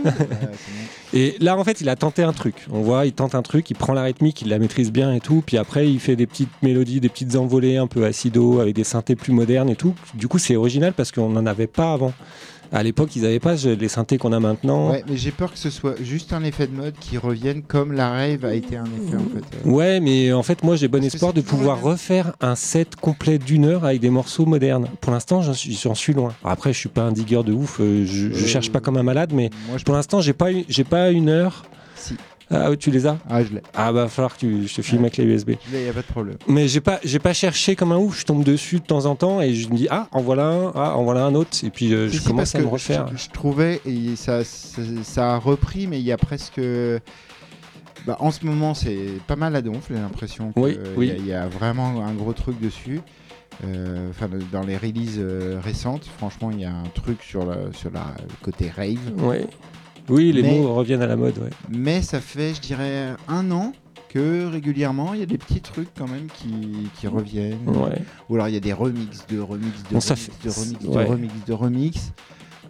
(laughs) Et là, en fait, il a tenté un truc. On voit, il tente un truc, il prend la rythmique, il la maîtrise bien et tout. Puis après, il fait des petites mélodies, des petites envolées un peu acido avec des synthés plus modernes et tout. Du coup, c'est original parce qu'on n'en avait pas avant. À l'époque, ils n'avaient pas les synthés qu'on a maintenant. Ouais, mais j'ai peur que ce soit juste un effet de mode qui revienne comme la rave a été un effet en fait. Ouais, mais en fait, moi, j'ai bon Parce espoir de pouvoir refaire un set complet d'une heure avec des morceaux modernes. Pour l'instant, j'en suis, loin. Après, je suis pas un digger de ouf. euh, Je, je Euh, cherche pas comme un malade, mais Moi, je pour l'instant, j'ai pas, eu- j'ai pas une heure. Si. Ah, tu les as Ah, je l'ai. Ah, bah, falloir que tu, je te filme Ouais. avec les USB. Je l'ai, y a pas de problème. Mais j'ai pas, j'ai pas cherché comme un ouf. Je tombe dessus de temps en temps et je me dis ah en voilà un, ah en voilà un autre. Et puis euh, je si, commence à me refaire. Je, je trouvais, et ça, ça, ça a repris, mais il y a presque. Bah, en ce moment, c'est pas mal à donf, j'ai l'impression qu'il Oui, oui. y, y a vraiment un gros truc dessus. Euh, Enfin, le- dans les releases euh, récentes, franchement, il y a un truc sur, la, sur la, le côté rave. Ouais. Oui, les Mais- mots reviennent à la mode. Ouais. Mais ça fait, je dirais, un an que régulièrement, il y a des petits trucs quand même qui, qui reviennent. Ouais. Ou alors il y a des remixes de remixes de Bon, remixes fait- de remixes ouais. de remixes de remixes.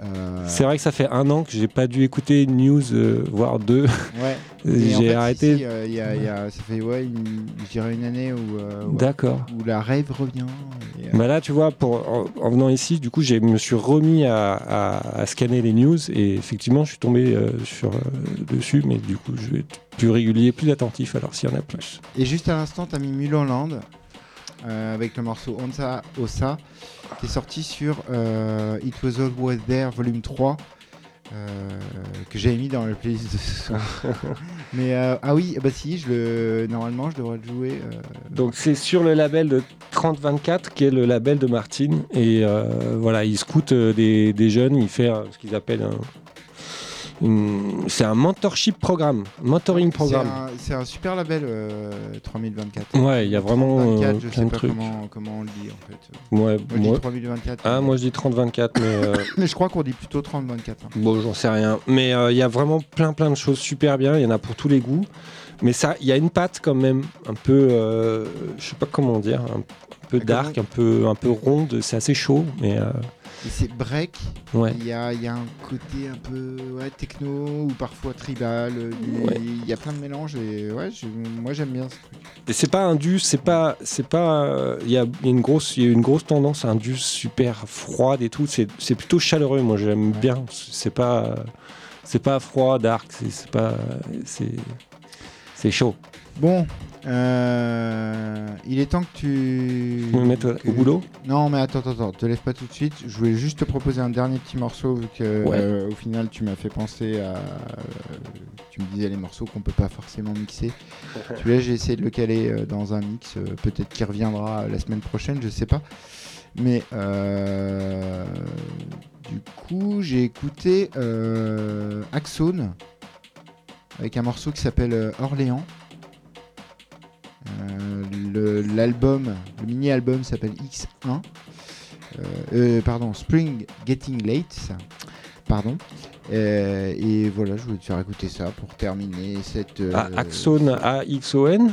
Euh, C'est vrai que ça fait un an que j'ai pas dû écouter une news, euh, voire deux. Ouais. (laughs) En j'ai fait, arrêté. euh, il y a- il y a- ça fait ouais, une, je dirais une année où, où- D'accord. où la rave revient. et, Bah là, tu vois, pour, en, en venant ici, du coup, je me suis remis à, à- à scanner les news et effectivement, je suis tombé sur, dessus, mais du coup, je vais être plus régulier, plus attentif alors s'il y en a plus. Et juste à l'instant, tu as mis Mulholland avec le morceau Onsa Osa qui est sorti sur euh, It Was Always There Volume 3. euh, que j'avais mis dans la playlist de ce soir. (laughs) Mais euh, ah oui, bah si, je le, normalement je devrais le jouer. euh, Donc c'est sur le label de 3024 qui est le label de Martine et euh, voilà il scoute euh, des, des jeunes, il fait euh, ce qu'ils appellent un c'est un mentorship programme, mentoring programme. C'est un, super label euh, 3024. Ouais, il y a vraiment euh, 24, je plein sais pas comment, comment on le dit en fait. Ouais, Moi, je dis moi, 3024. ah, moi je dis 3024 mais euh, (laughs) mais je crois qu'on dit plutôt 3024. hein. Bon, j'en sais rien. Mais euh, il y a vraiment plein plein de choses super bien. Il y en a pour tous les goûts. Mais ça, il y a une patte quand même un peu, euh, je sais pas comment dire, un, un peu dark, un peu un peu ronde. C'est assez chaud, mais euh, Et c'est break. Ouais. Il y a, y a un côté un peu ouais, techno ou parfois tribal. euh, Ouais. Il y a plein de mélanges et ouais, je- moi j'aime bien ce truc. Et c'est pas un dus, c'est pas, c'est pas, euh, il y, a il y a une grosse, y a une grosse tendance à un dus super froide et tout. C'est, plutôt chaleureux. Moi, j'aime bien. C'est pas, c'est pas froid, dark. C'est, pas, c'est chaud. Bon, euh, il est temps que tu. Je me mette au- boulot Non, mais attends, attends, attends, te lève pas tout de suite. Je voulais juste te proposer un dernier petit morceau vu que Ouais. euh, au final tu m'as fait penser à. euh, tu me disais les morceaux qu'on peut pas forcément mixer. (laughs) Celui-là, j'ai essayé de le caler euh, dans un mix. Peut-être qu'il reviendra la semaine prochaine, je sais pas. Mais euh, du coup, j'ai écouté Axone avec un morceau qui s'appelle Orléans. Euh, le- L'album, le mini-album s'appelle X1. Euh, euh, pardon, Spring Getting Late. ça. Pardon. Euh, et voilà, je voulais te faire écouter ça pour terminer cette. euh, Ah, Axone, A-X-O-N.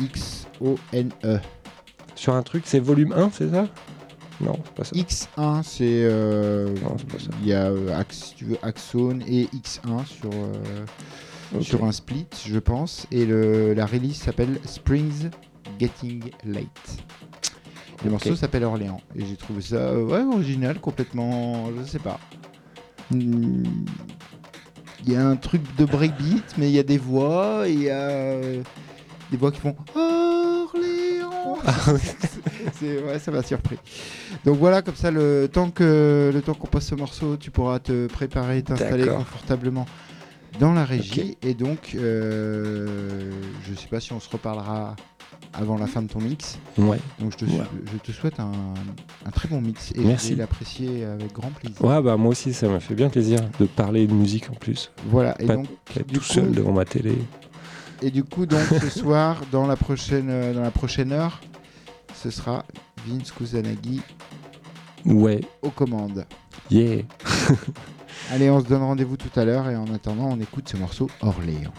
X-O-N-E. Sur un truc, c'est volume 1, c'est ça? Non, c'est pas ça. X1, c'est. euh, Non, c'est pas ça. Il y a, Ax- si tu veux, Axone et X1 sur. Sur un split, je pense. Et le, la release s'appelle Springs Getting Late. Le morceau s'appelle Orléans. Et j'ai trouvé ça euh, ouais, original, complètement. Je sais pas. Hmm, Il y a un truc de breakbeat, mais il y a des voix. Il y a euh, des voix qui font Orléans. (laughs) C'est- ouais, ça m'a surpris. Donc voilà, comme ça, le temps que le temps qu'on passe ce morceau, tu pourras te préparer, t'installer D'accord. confortablement dans la régie. Et donc, euh, je sais pas si on se reparlera avant la fin de ton mix. Ouais. Donc je te, Ouais. je te souhaite un, un très bon mix et Merci. je vais l'apprécier avec grand plaisir. Ouais, bah moi aussi, ça m'a fait bien plaisir de parler de musique en plus. Voilà. Et Pas donc, tout seul devant ma télé. et du coup, donc ce (laughs) soir, dans la prochaine, euh, dans la prochaine heure, ce sera Vince Kusanagi Ouais. aux commandes. Yeah. (laughs) Allez, on se donne rendez-vous tout à l'heure et en attendant, on écoute ce morceau Orléans.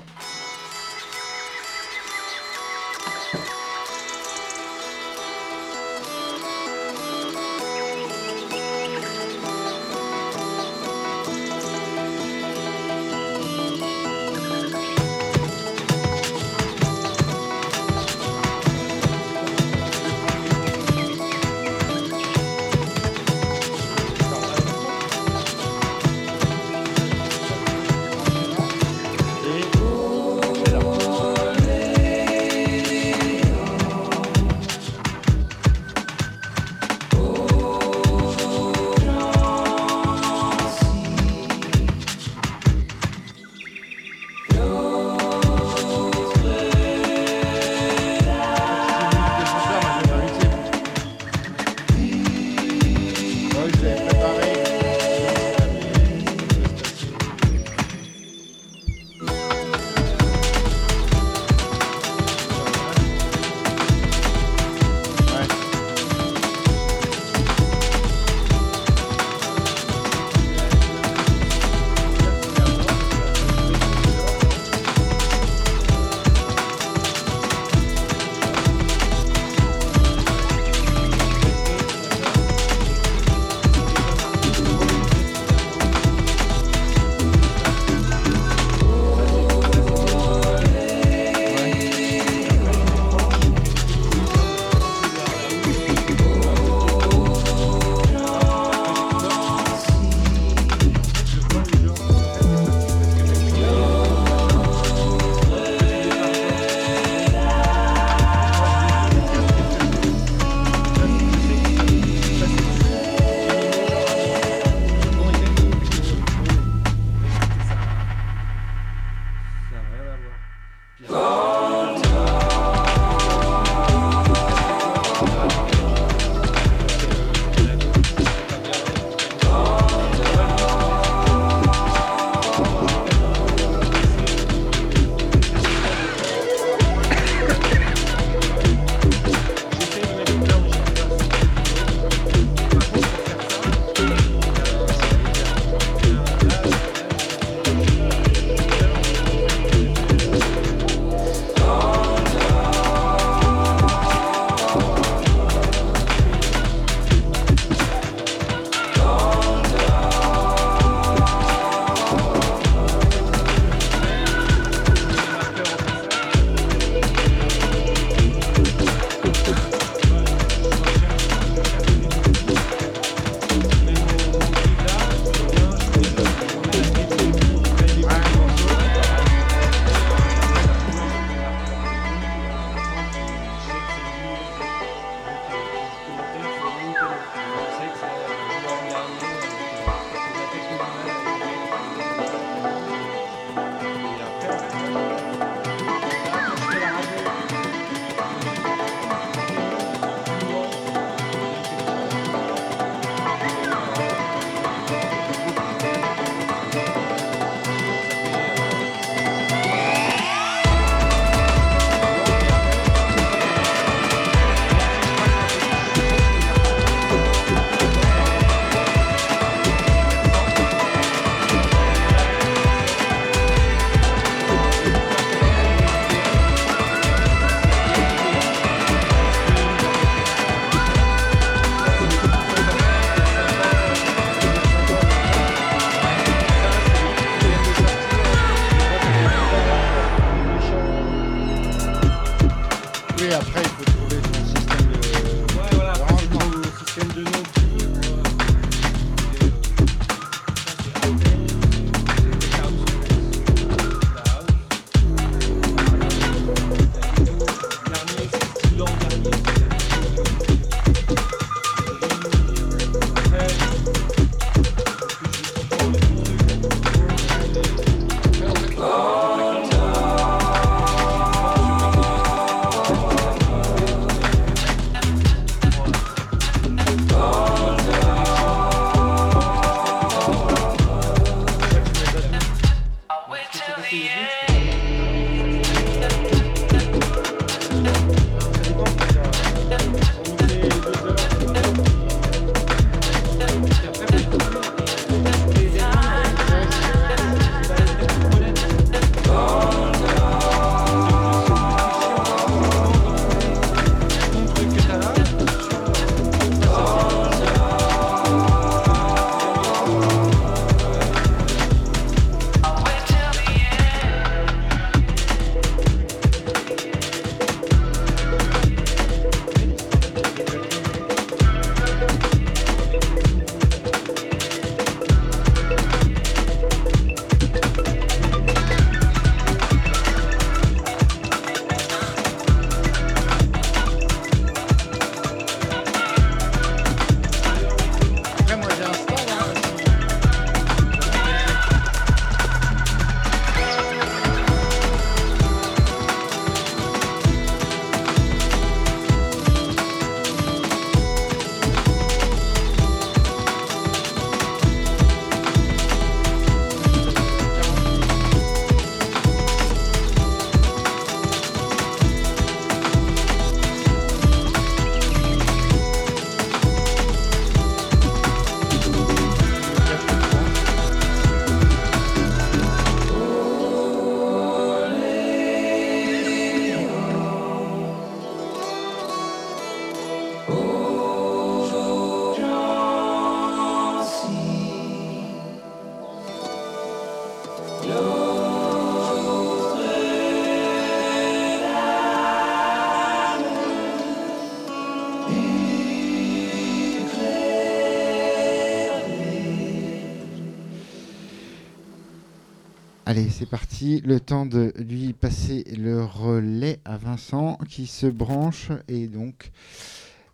Allez, c'est parti. Le temps de lui passer le relais à Vincent qui se branche et donc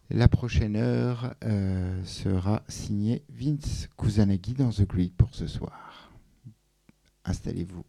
la prochaine heure euh, sera signée Vince Kusanagi dans The Grid pour ce soir. Installez-vous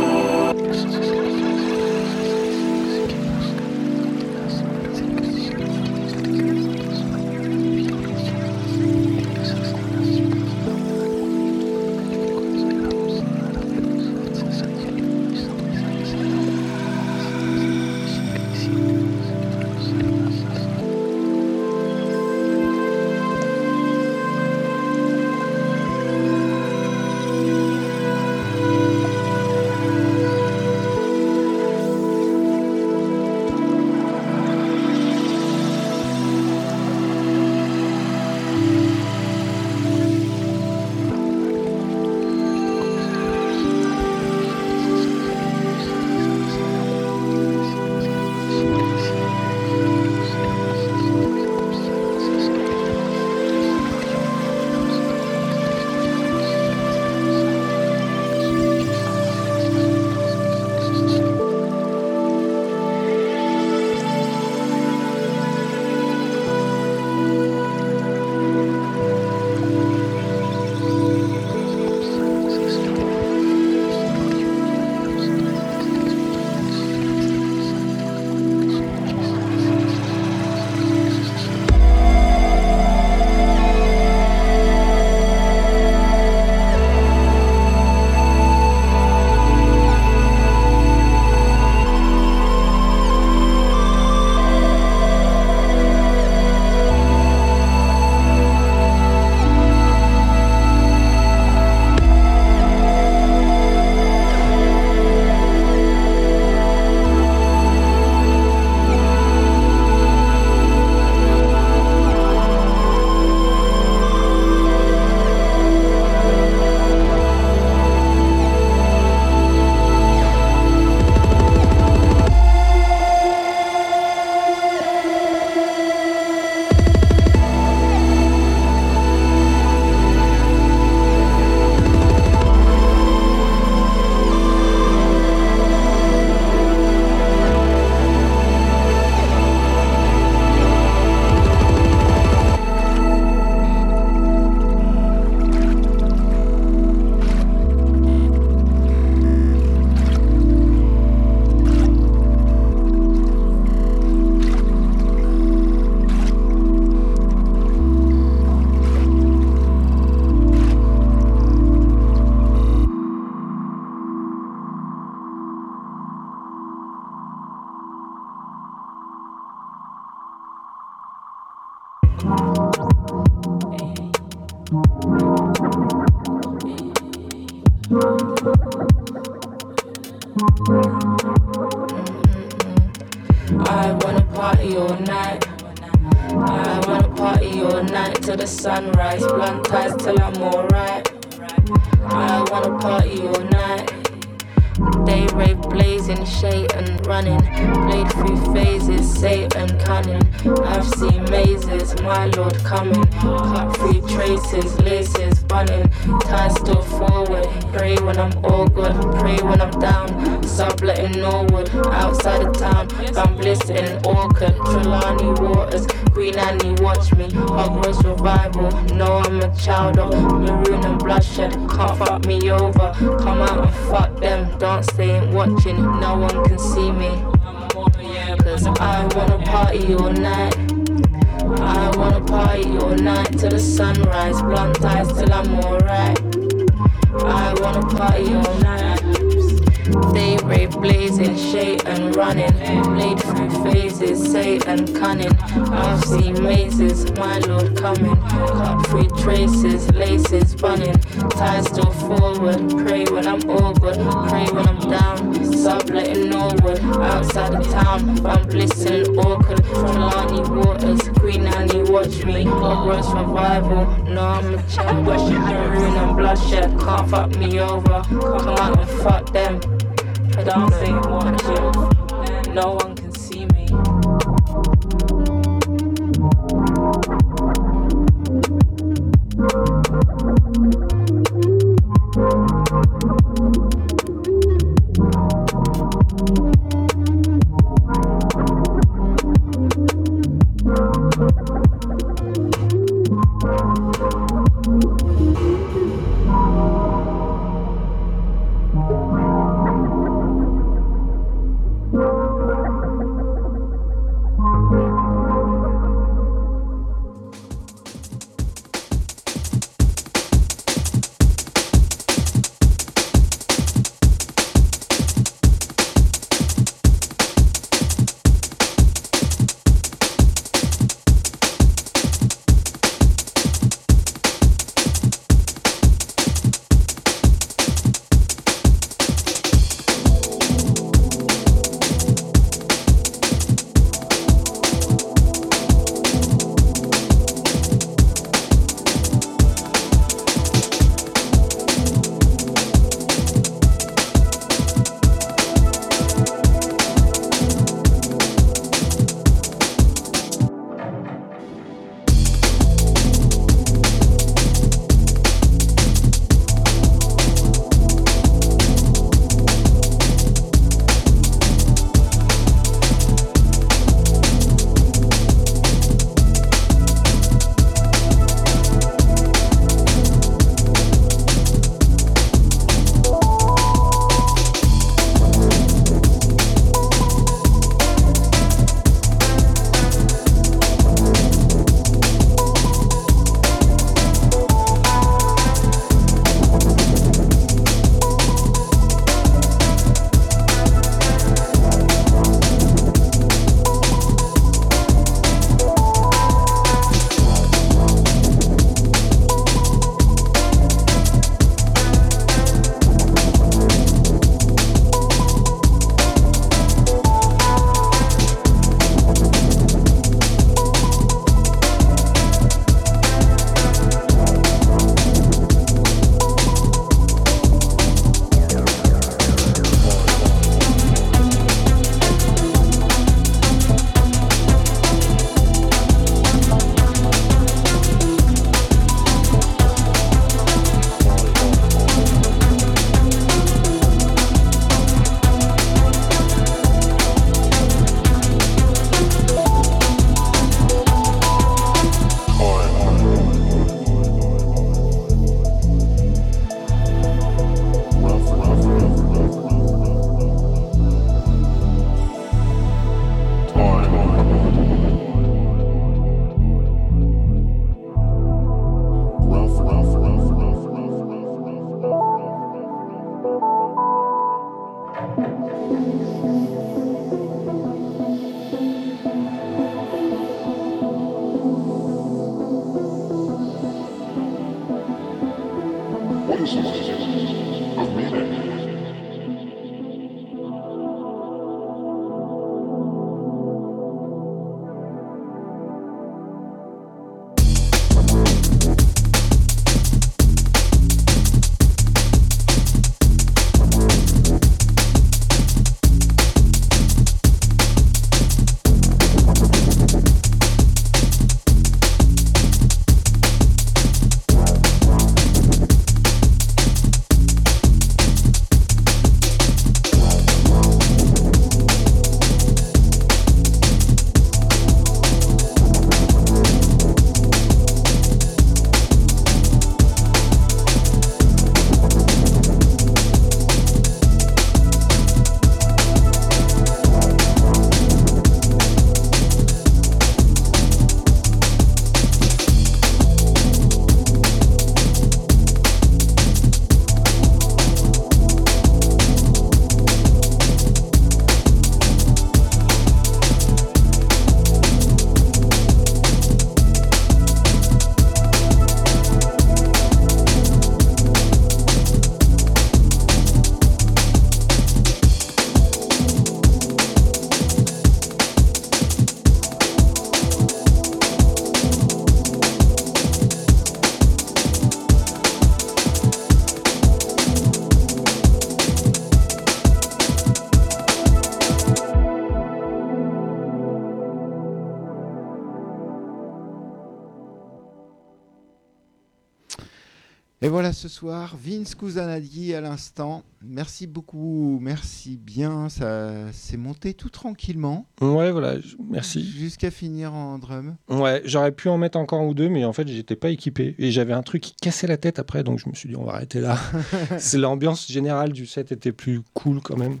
voilà ce soir, Vince Kusanagi à l'instant. Merci beaucoup, merci bien. Ça s'est monté tout tranquillement. Ouais, voilà, merci. Jusqu'à finir en drum. Ouais, j'aurais pu en mettre encore un ou deux, mais en fait, j'étais pas équipé. Et j'avais un truc qui cassait la tête après, donc je me suis dit, on va arrêter là. (laughs) C'est l'ambiance générale du set était plus cool quand même.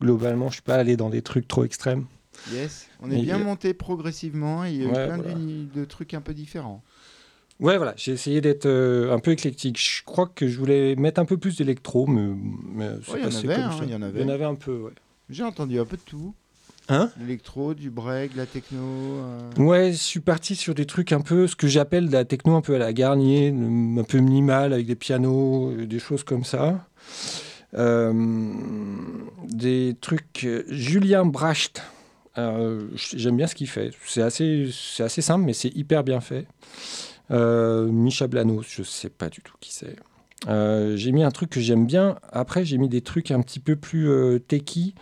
Globalement, je suis pas allé dans des trucs trop extrêmes. Yes, on est Et- bien monté progressivement. Il y a eu Ouais, plein voilà. de trucs un peu différents. Ouais, voilà, j'ai essayé d'être euh, un peu éclectique. Je crois que je voulais mettre un peu plus d'électro, mais, mais c'est Ouais, il y en passé avait, comme hein, ça. il y en avait. Il y en avait un peu, ouais. J'ai entendu un peu de tout. Hein? L'électro, du break, de la techno. euh, Ouais, je suis parti sur des trucs un peu, ce que j'appelle de la techno un peu à la Garnier, un peu minimal avec des pianos, euh, des choses comme ça. Euh, des trucs. Julien Bracht, j'aime bien ce qu'il fait. C'est assez, c'est assez simple, mais c'est hyper bien fait. Euh, Micha Blanos, je sais pas du tout qui c'est. Euh, j'ai mis un truc que j'aime bien. Après, j'ai mis des trucs un petit peu plus euh, techy.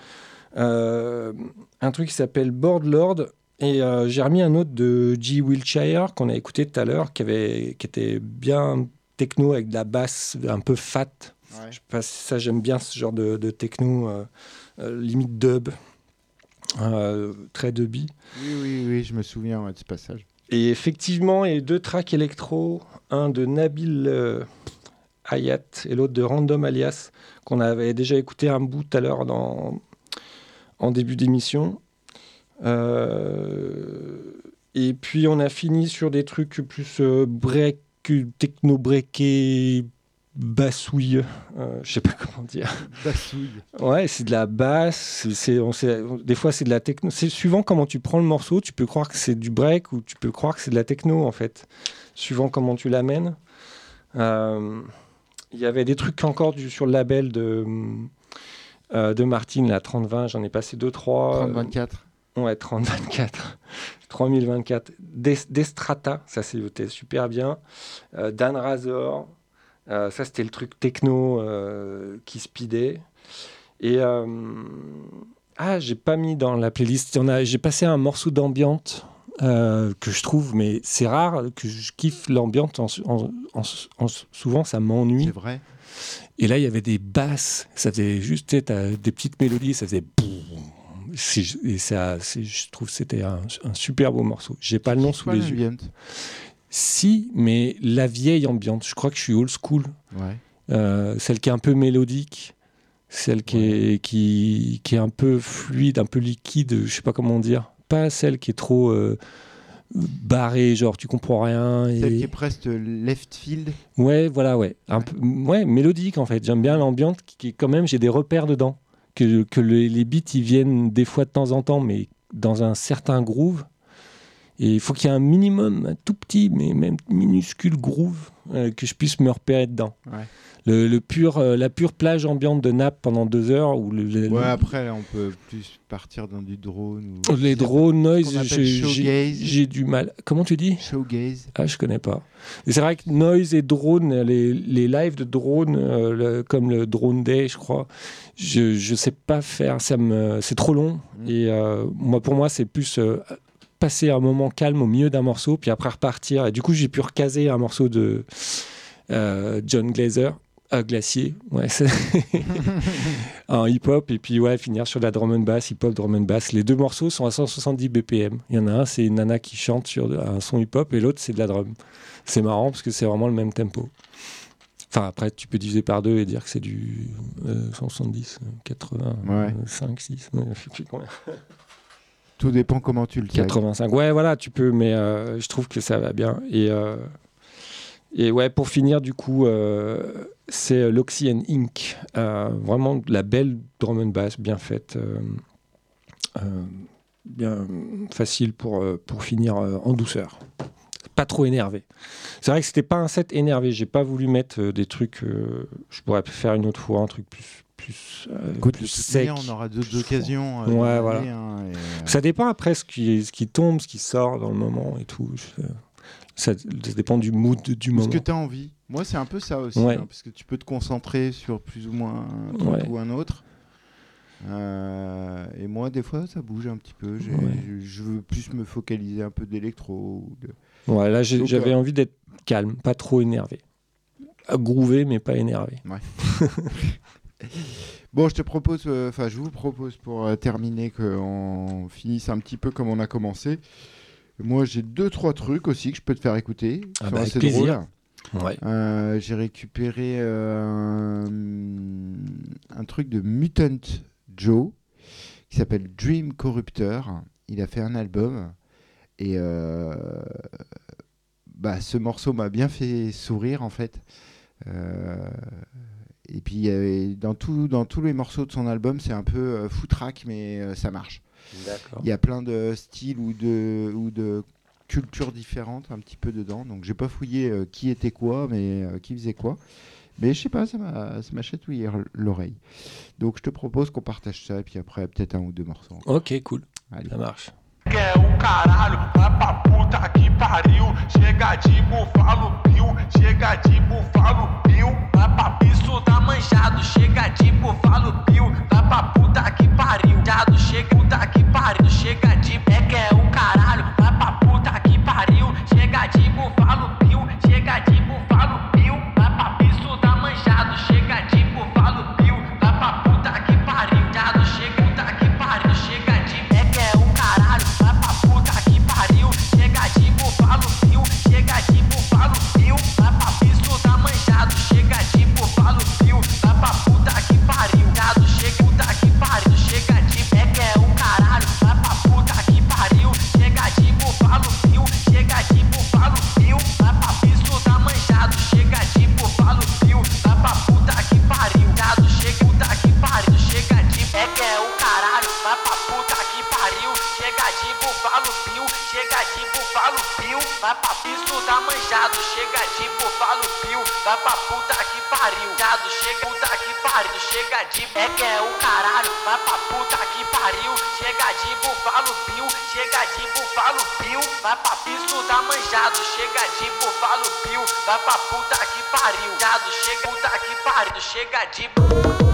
Euh, un truc qui s'appelle Board Lord. Et euh, j'ai remis un autre de G. Wiltshire qu'on a écouté tout à l'heure, qui, avait, qui était bien techno avec de la basse un peu fat. ouais. Je sais pas si ça, j'aime bien ce genre de, de techno, euh, euh, limite dub, très dubby. Oui, oui, oui, je me souviens ouais, de ce passage. Et effectivement, il y a deux tracks électro, un de Nabil euh, Hayat et l'autre de Random Alias, qu'on avait déjà écouté un bout tout à l'heure en début d'émission. Euh, et puis on a fini sur des trucs plus euh, break, techno breaké, bassouille, euh, je sais pas (laughs) comment dire. Bassouille. Ouais, c'est de la basse. c'est- c'est- on sait- des fois, c'est de la techno. C'est suivant comment tu prends le morceau, tu peux croire que c'est du break ou tu peux croire que c'est de la techno, en fait. Suivant comment tu l'amènes. Euh, Il y avait des trucs encore du, sur le label de, euh, de Martine, la 3020. J'en ai passé 2-3. 30-24. Ouais, 3024. 3024. (laughs) Des, Destrata, ça c'était super bien. Euh, Dan Razor, euh, ça c'était le truc techno euh, qui speedait. Et euh, ah, j'ai pas mis dans la playlist. J'ai passé un morceau d'ambiante euh, que je trouve, mais c'est rare que je kiffe en- souvent, ça m'ennuie. C'est vrai. Et là, il y avait des basses, ça faisait juste des petites mélodies, ça faisait Et ça, je trouve que c'était un, un super beau morceau. J'ai pas le nom sous les yeux. Si, mais la vieille ambiante, je crois que je suis old school. Ouais. Euh, celle qui est un peu mélodique, celle qui, est, qui, qui est un peu fluide, un peu liquide, je sais pas comment dire. Pas celle qui est trop euh, barrée, genre tu comprends rien. Et... Celle qui est presque left field. Ouais, voilà, ouais. Un peu, ouais, mélodique en fait. J'aime bien l'ambiance qui, qui, quand même, j'ai des repères dedans. Que, que le- les beats, ils viennent des fois de temps en temps, mais dans un certain groove. Et il faut qu'il y ait un minimum, un tout petit, mais même minuscule groove, euh, que je puisse me repérer dedans. Ouais. Le, le pur, euh, la pure plage ambiante de Naples pendant deux heures, ou le, le- Ouais, après, on peut plus partir dans du drone. Ou... les drone noise, j'ai- j'ai showgaze. j'ai du mal. Comment tu dis Showgaze. Ah, je connais pas. C'est vrai que Noise et Drone, les, les lives de Drone, euh, le- comme le Drone Day, je crois, je, je sais pas faire. Ça me, c'est trop long. Mm. Et euh, moi, pour moi, c'est plus euh, passer un moment calme au milieu d'un morceau, puis après repartir. Et du coup, j'ai pu recaser un morceau de euh, John Glazer. euh, Glacier, ouais, en (laughs) hip-hop, et puis ouais, finir sur de la drum and bass, hip-hop, drum and bass. Les deux morceaux sont à 170 BPM. Il y en a un, c'est une nana qui chante sur un son hip-hop, et l'autre, c'est de la drum. C'est marrant parce que c'est vraiment le même tempo. Enfin, après, tu peux diviser par deux et dire que c'est du euh, 170, 80, Ouais. euh, 5, 6, ouais, je sais plus combien. Tout dépend comment tu le tags. 85. Ouais, voilà, tu peux, mais euh, je trouve que ça va bien. Et, euh, et ouais, pour finir, du coup, euh, c'est l'Oxy and Inc. Vraiment la belle drum and bass, bien faite. bien facile pour, pour finir en douceur. Pas trop énervé. C'est vrai que c'était pas un set énervé. J'ai pas voulu mettre des trucs. je pourrais faire une autre fois un truc plus plus, euh, Écoute, plus sec. on aura d'autres occasions. euh, Ouais, voilà. hein, et, euh, Ça dépend après ce qui, ce qui tombe, ce qui sort dans le moment et tout. Ça, ça dépend du mood du moment. ce que tu as envie. Moi, c'est un peu ça aussi. Ouais. hein, parce que tu peux te concentrer sur plus ou moins un truc Ouais. ou un autre. Euh, et moi, des fois, ça bouge un petit peu. Ouais. je, je veux plus me focaliser un peu d'électro. de- Ouais, là, j'avais euh, envie d'être calme, pas trop énervé. groover, mais pas énervé. (laughs) Bon, je te propose, euh, enfin, je vous propose pour euh, terminer qu'on finisse un petit peu comme on a commencé. Moi, j'ai deux, trois trucs aussi que je peux te faire écouter. Ah bah, plaisir. drôles. Ouais. Euh, j'ai récupéré euh, un, un truc de Mutant Joe qui s'appelle Dream Corrupteur. Il a fait un album et bah, ce morceau m'a bien fait sourire en fait. Euh, et puis euh, dans, tout, dans tous les morceaux de son album, c'est un peu euh, foutraque, mais euh, ça marche. Il y a plein de styles ou de, ou de cultures différentes un petit peu dedans. Donc j'ai pas fouillé euh, qui était quoi, mais euh, qui faisait quoi. Mais je sais pas, ça m'a ça m'a chatouillé l'oreille. Donc je te propose qu'on partage ça et puis après peut-être un ou deux morceaux. Ok, cool. Allez. Ça marche. Que é o caralho, vai pra puta que pariu. Chega de bufalo pio, chega de bufalo pio. Vai pra piso tá manjado, chega de bufalo pio. Vai pra puta que pariu, jado chega puta que pariu. Chega de é que é o caralho, vai pra puta que pariu. Chega de bufalo Vai pra puta que pariu, jado chega puta que pariu. Chega de é que é o caralho, vai pra puta que pariu. Chega de bufalo pio, chega de bufalo pio. Vai pra piso tá manjado, chega de bufalo pio. Vai pra puta que pariu, jado chega puta que pariu. Chega de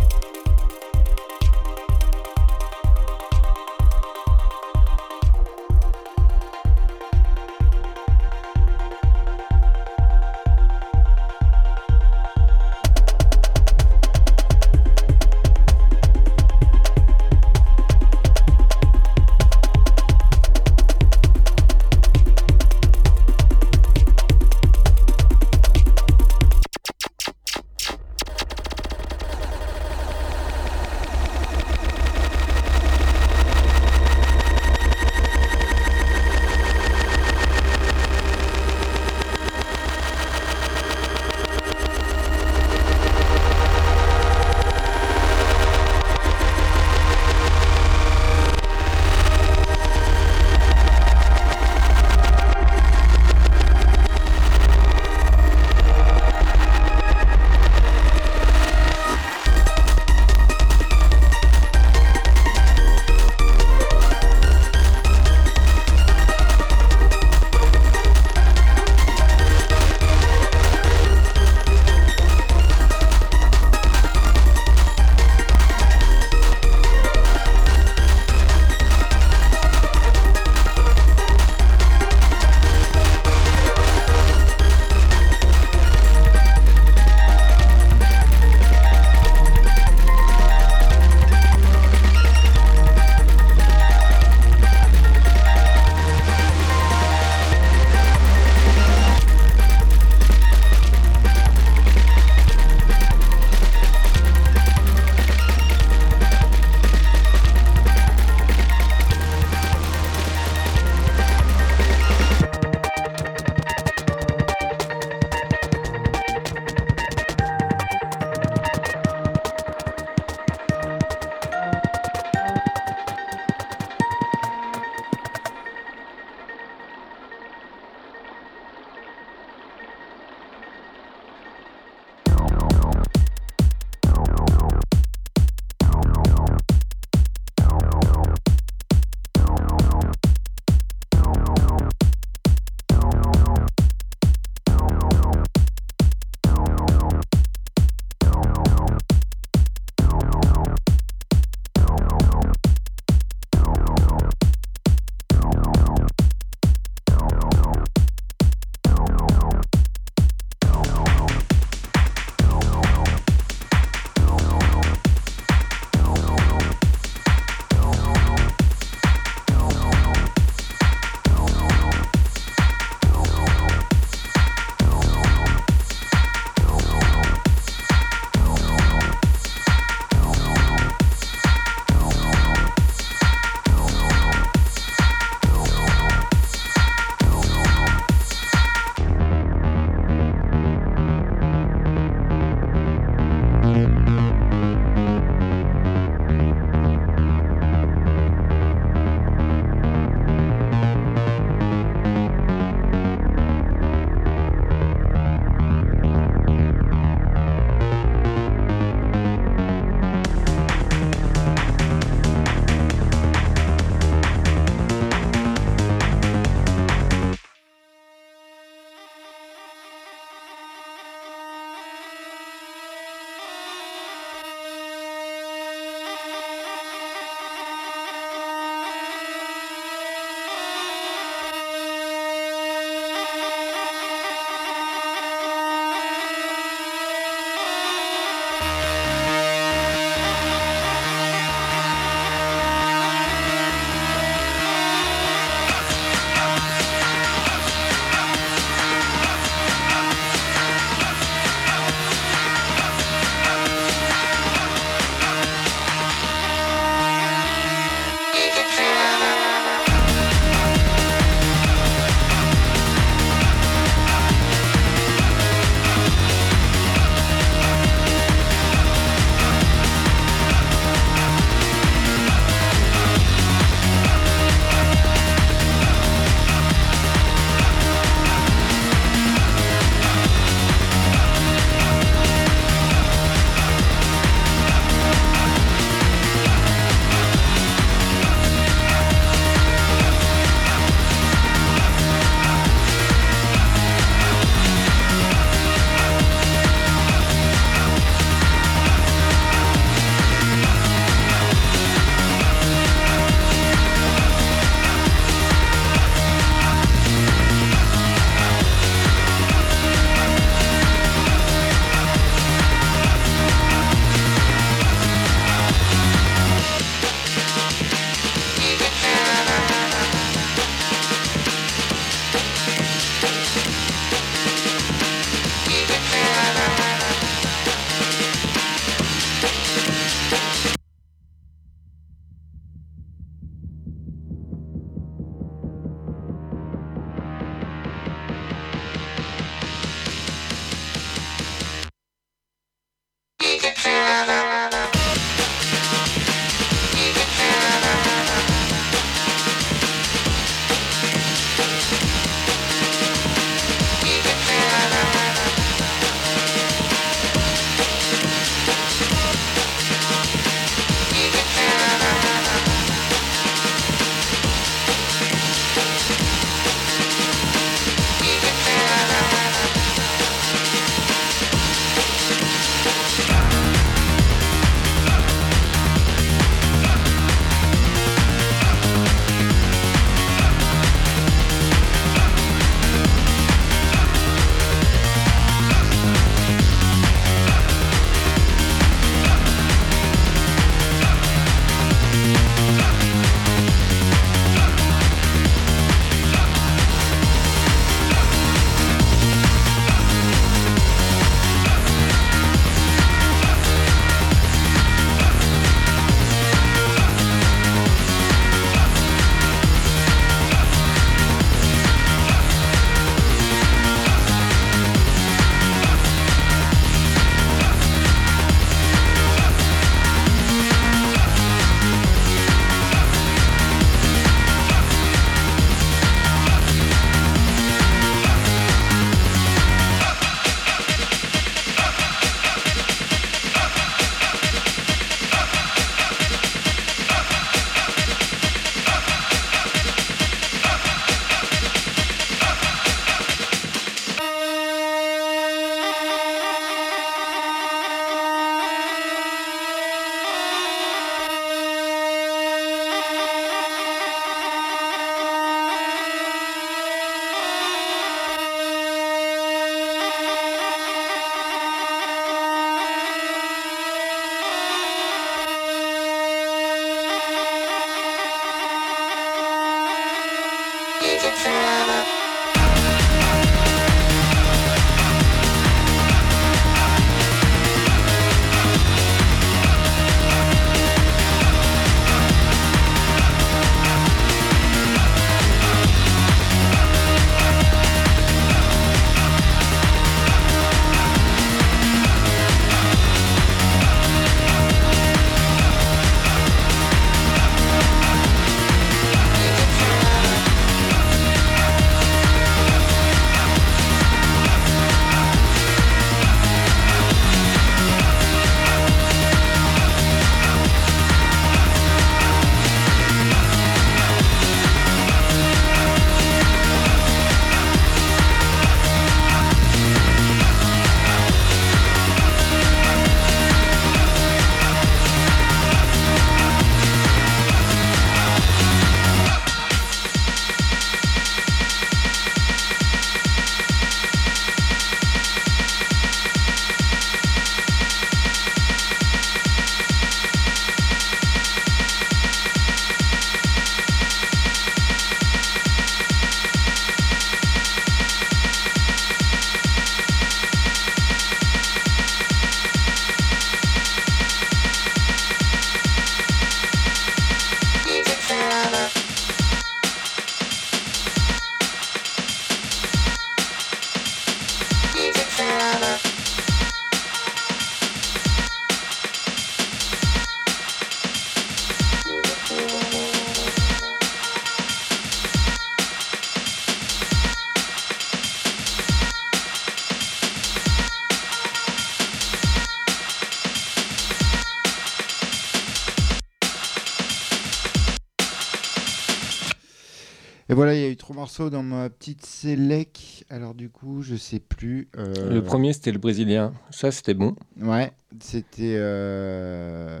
voilà, il y a eu trois morceaux dans ma petite sélec. Alors du coup, je sais plus. euh, Le premier, c'était le brésilien. Ça, c'était bon. Ouais, c'était. euh,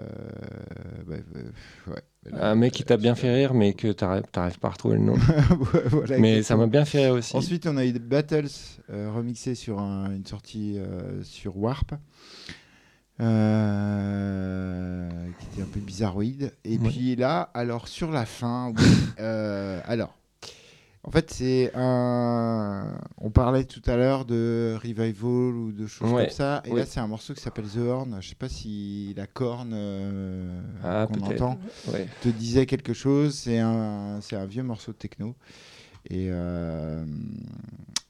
bah. Un mec qui t'a bien fait rire, mais que t'arrives pas à retrouver le nom. (laughs) Voilà, mais ça m'a bien fait rire aussi. Ensuite, on a eu Battles euh, remixé sur un- une sortie euh, sur Warp. euh, qui était un peu bizarroïde. Et Ouais. puis là, alors sur la fin, oui, euh, alors, en fait, c'est un. On parlait tout à l'heure de revival ou de choses Ouais, comme ça. Et ouais. là, c'est un morceau qui s'appelle The Horn. Je sais pas si la corne euh, Ah, qu'on entend Ouais. te disait quelque chose. C'est un, c'est un vieux morceau de techno. Et, euh,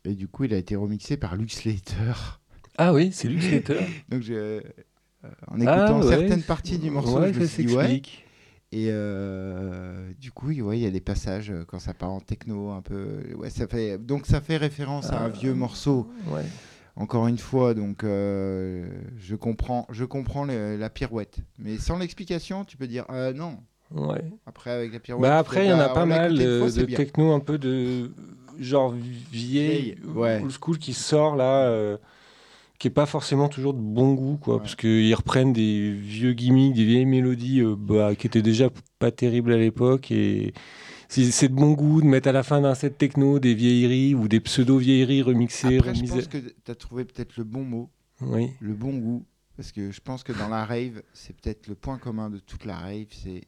et du coup, il a été remixé par Lux Slater. Ah oui, c'est lui Slater. (laughs) Donc, je- en écoutant Ah, ouais. certaines parties du morceau, je me suis dit ouais. Et euh, du coup, ouais, il y a des passages euh, quand ça part en techno un peu. Ouais, ça fait donc ça fait référence à un Ah. vieux morceau. Ouais. Encore une fois, donc euh, je comprends, je comprends le- la pirouette, mais sans l'explication, tu peux dire euh, non. Ouais. Après avec la pirouette. Bah après, il y en a pas mal de, fois, techno un peu de genre vieille, old school qui sort là, euh, qui est pas forcément toujours de bon goût, quoi, Ouais. parce qu'ils reprennent des vieux gimmicks, des vieilles mélodies euh, bah, qui étaient déjà pas terribles à l'époque et c'est de bon goût de mettre à la fin d'un set techno des vieilleries ou des pseudo-vieilleries remixées. Après, je remisées- pense que tu as trouvé peut-être le bon mot, Oui, le bon goût, parce que je pense que dans la rave, c'est peut-être le point commun de toute la rave, c'est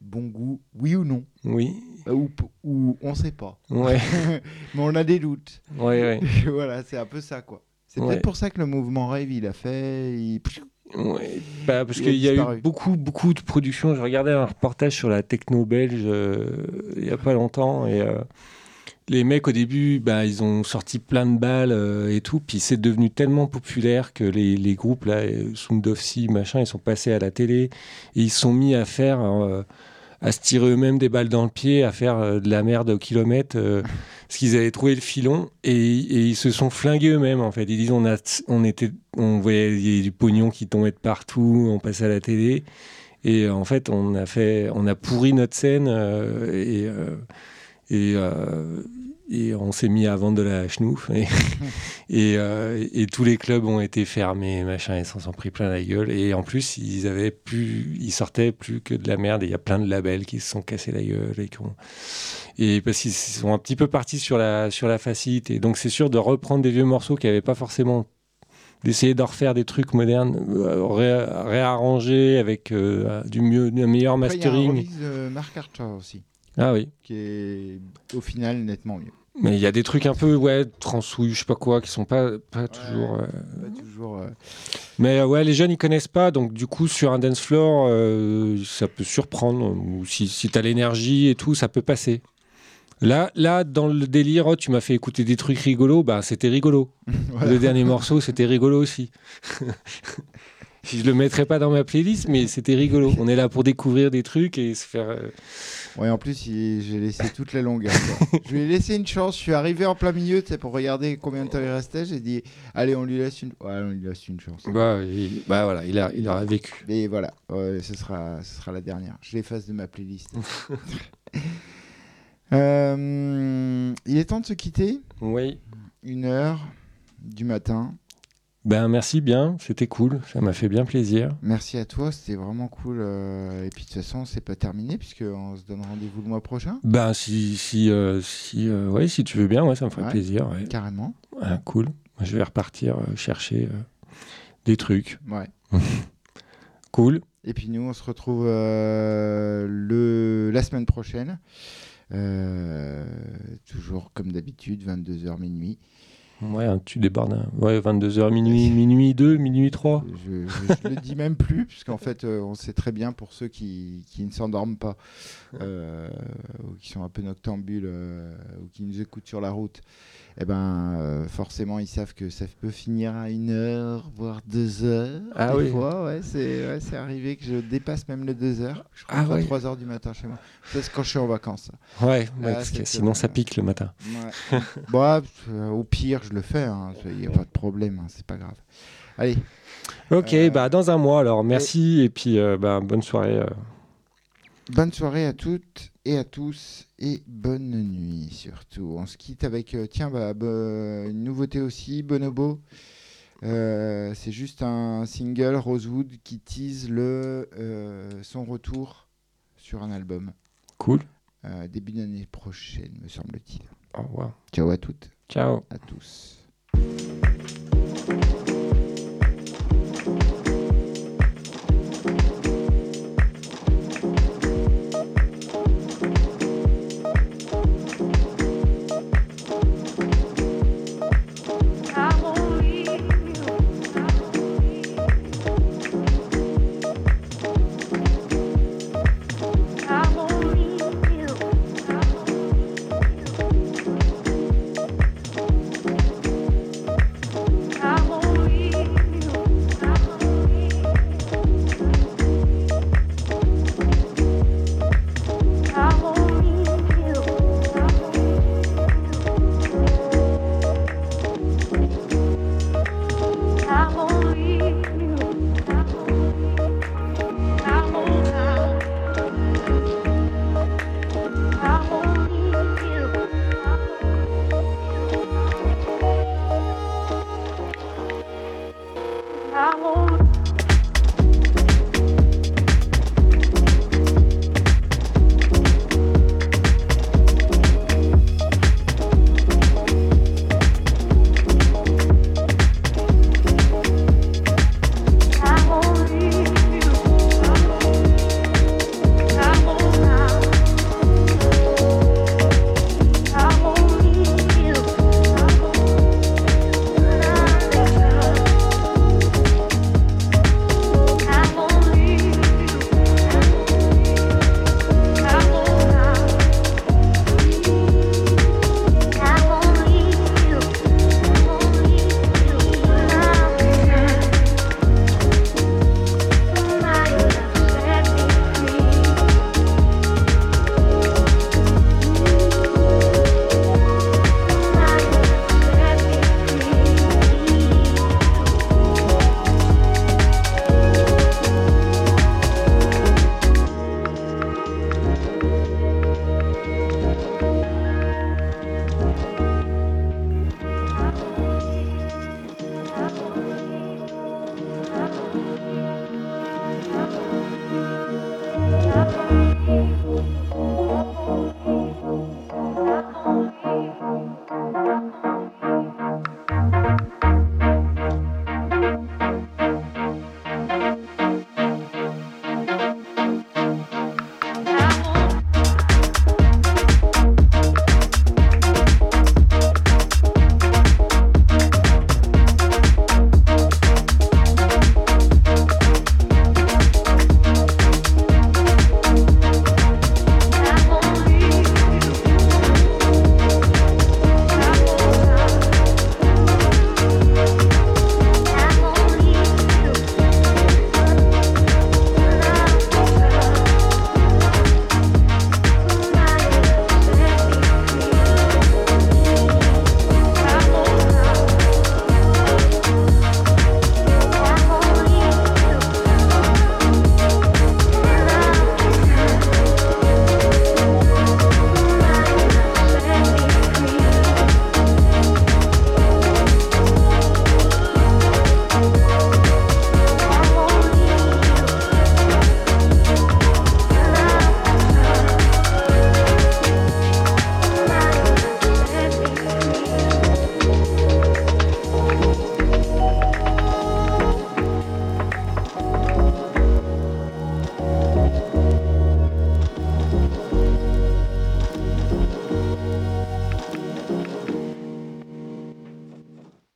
bon goût, oui ou non, oui, Euh, ou, ou on sait pas, ouais, (laughs) mais on a des doutes. ouais, ouais. (laughs) voilà, c'est un peu ça quoi. C'est Ouais. peut-être pour ça que le mouvement rave il a fait. il- Ouais, bah, parce qu'il y a disparu. eu beaucoup, beaucoup de productions. Je regardais un reportage sur la techno belge euh, il n'y a pas longtemps et euh, les mecs au début, bah, ils ont sorti plein de balles euh, et tout, puis c'est devenu tellement populaire que les, les groupes là, Sound of Sea, machin, ils sont passés à la télé et ils sont mis à faire, à se tirer eux-mêmes des balles dans le pied, à faire euh, de la merde au kilomètre. euh, (laughs) parce qu'ils avaient trouvé le filon et, et ils se sont flingués eux-mêmes en fait. Ils disent on a, on était, on voyait du pognon qui tombait de partout, on passait à la télé et euh, en fait on a fait, on a pourri notre scène euh, et euh, et, euh, et on s'est mis à vendre de la chenouf et, (laughs) et, euh, et tous les clubs ont été fermés machin ils s'en sont pris plein la gueule. Et en plus ils avaient plus ils sortaient plus que de la merde. Et il y a plein de labels qui se sont cassés la gueule et qui ont- et parce qu'ils sont un petit peu partis sur la sur la facilité. Donc c'est sûr de reprendre des vieux morceaux qui n'avaient pas forcément d'essayer de refaire des trucs modernes euh, ré- réarrangés avec euh, du mieux un meilleur Après, il y a un mastering. de Mark Archer aussi, ah oui. Qui est au final nettement mieux. Mais il y a des trucs un peu, ouais, transouilles, je sais pas quoi, qui sont pas, pas toujours. euh, Pas toujours. euh, Mais euh, ouais, les jeunes, ils connaissent pas, donc du coup, sur un dance floor, euh, ça peut surprendre. Ou si, si tu as l'énergie et tout, ça peut passer. Là, là, dans le délire, oh, tu m'as fait écouter des trucs rigolos, bah c'était rigolo. (laughs) voilà. Le dernier morceau, c'était rigolo aussi. (laughs) si je le mettrais pas dans ma playlist, mais c'était rigolo. On est là pour découvrir des trucs et se faire. Ouais, en plus, il- j'ai laissé toute la longueur. quoi. (laughs) je lui ai laissé une chance. Je suis arrivé en plein milieu, pour regarder combien de temps il restait. J'ai dit, allez, on lui laisse une. Ouais, on lui laisse une chance. Bah, il- bah voilà, il a, il aura vécu. Mais voilà, ce, sera, ce sera la dernière. Je l'efface de ma playlist. (laughs) Euh, il est temps de se quitter. Oui. Une heure du matin. Ben merci bien, c'était cool, ça m'a fait bien plaisir. Merci à toi, c'était vraiment cool. euh, et puis de toute façon, c'est pas terminé puisqu'on se donne rendez-vous le mois prochain. Ben si si euh, si euh, ouais, si tu veux bien, ouais, ça me ferait Ouais. plaisir. ouais. Carrément. Ah, cool. Moi, Je vais repartir euh, chercher des trucs. Ouais. (laughs) Cool. Et puis nous, on se retrouve le, la semaine prochaine. Toujours comme d'habitude, 22h minuit. Ouais, tu débordes. hein. Ouais, 22h minuit, (laughs) minuit 2, minuit 3. Je, je, je le dis même plus, puisqu'en fait, euh, on sait très bien pour ceux qui, qui ne s'endorment pas, euh, ou qui sont un peu noctambules, euh, ou qui nous écoutent sur la route, eh ben, forcément, ils savent que ça peut finir à une heure, voire deux heures. Ah des oui. fois, ouais, c'est ouais, arrivé que je dépasse même les deux heures. Je Ah rentre à ouais. 3 heures du matin chez moi. C'est quand je suis en vacances. Ouais, Ah, parce que sinon ça pique le matin. Ouais. bon, euh, (laughs) au pire, je le fais. Il n'y a pas de problème, hein, c'est pas grave. Allez, Ok, Euh, bah dans un mois alors. Merci et puis euh, bah, bonne soirée. euh. Bonne soirée à toutes et à tous et bonne nuit surtout. On se quitte avec, tiens, bah, bah, une nouveauté aussi, Bonobo. C'est juste un single Rosewood qui tease le, son retour sur un album Cool. début d'année prochaine, me semble-t-il. Au revoir. Ciao à toutes, Ciao. à tous.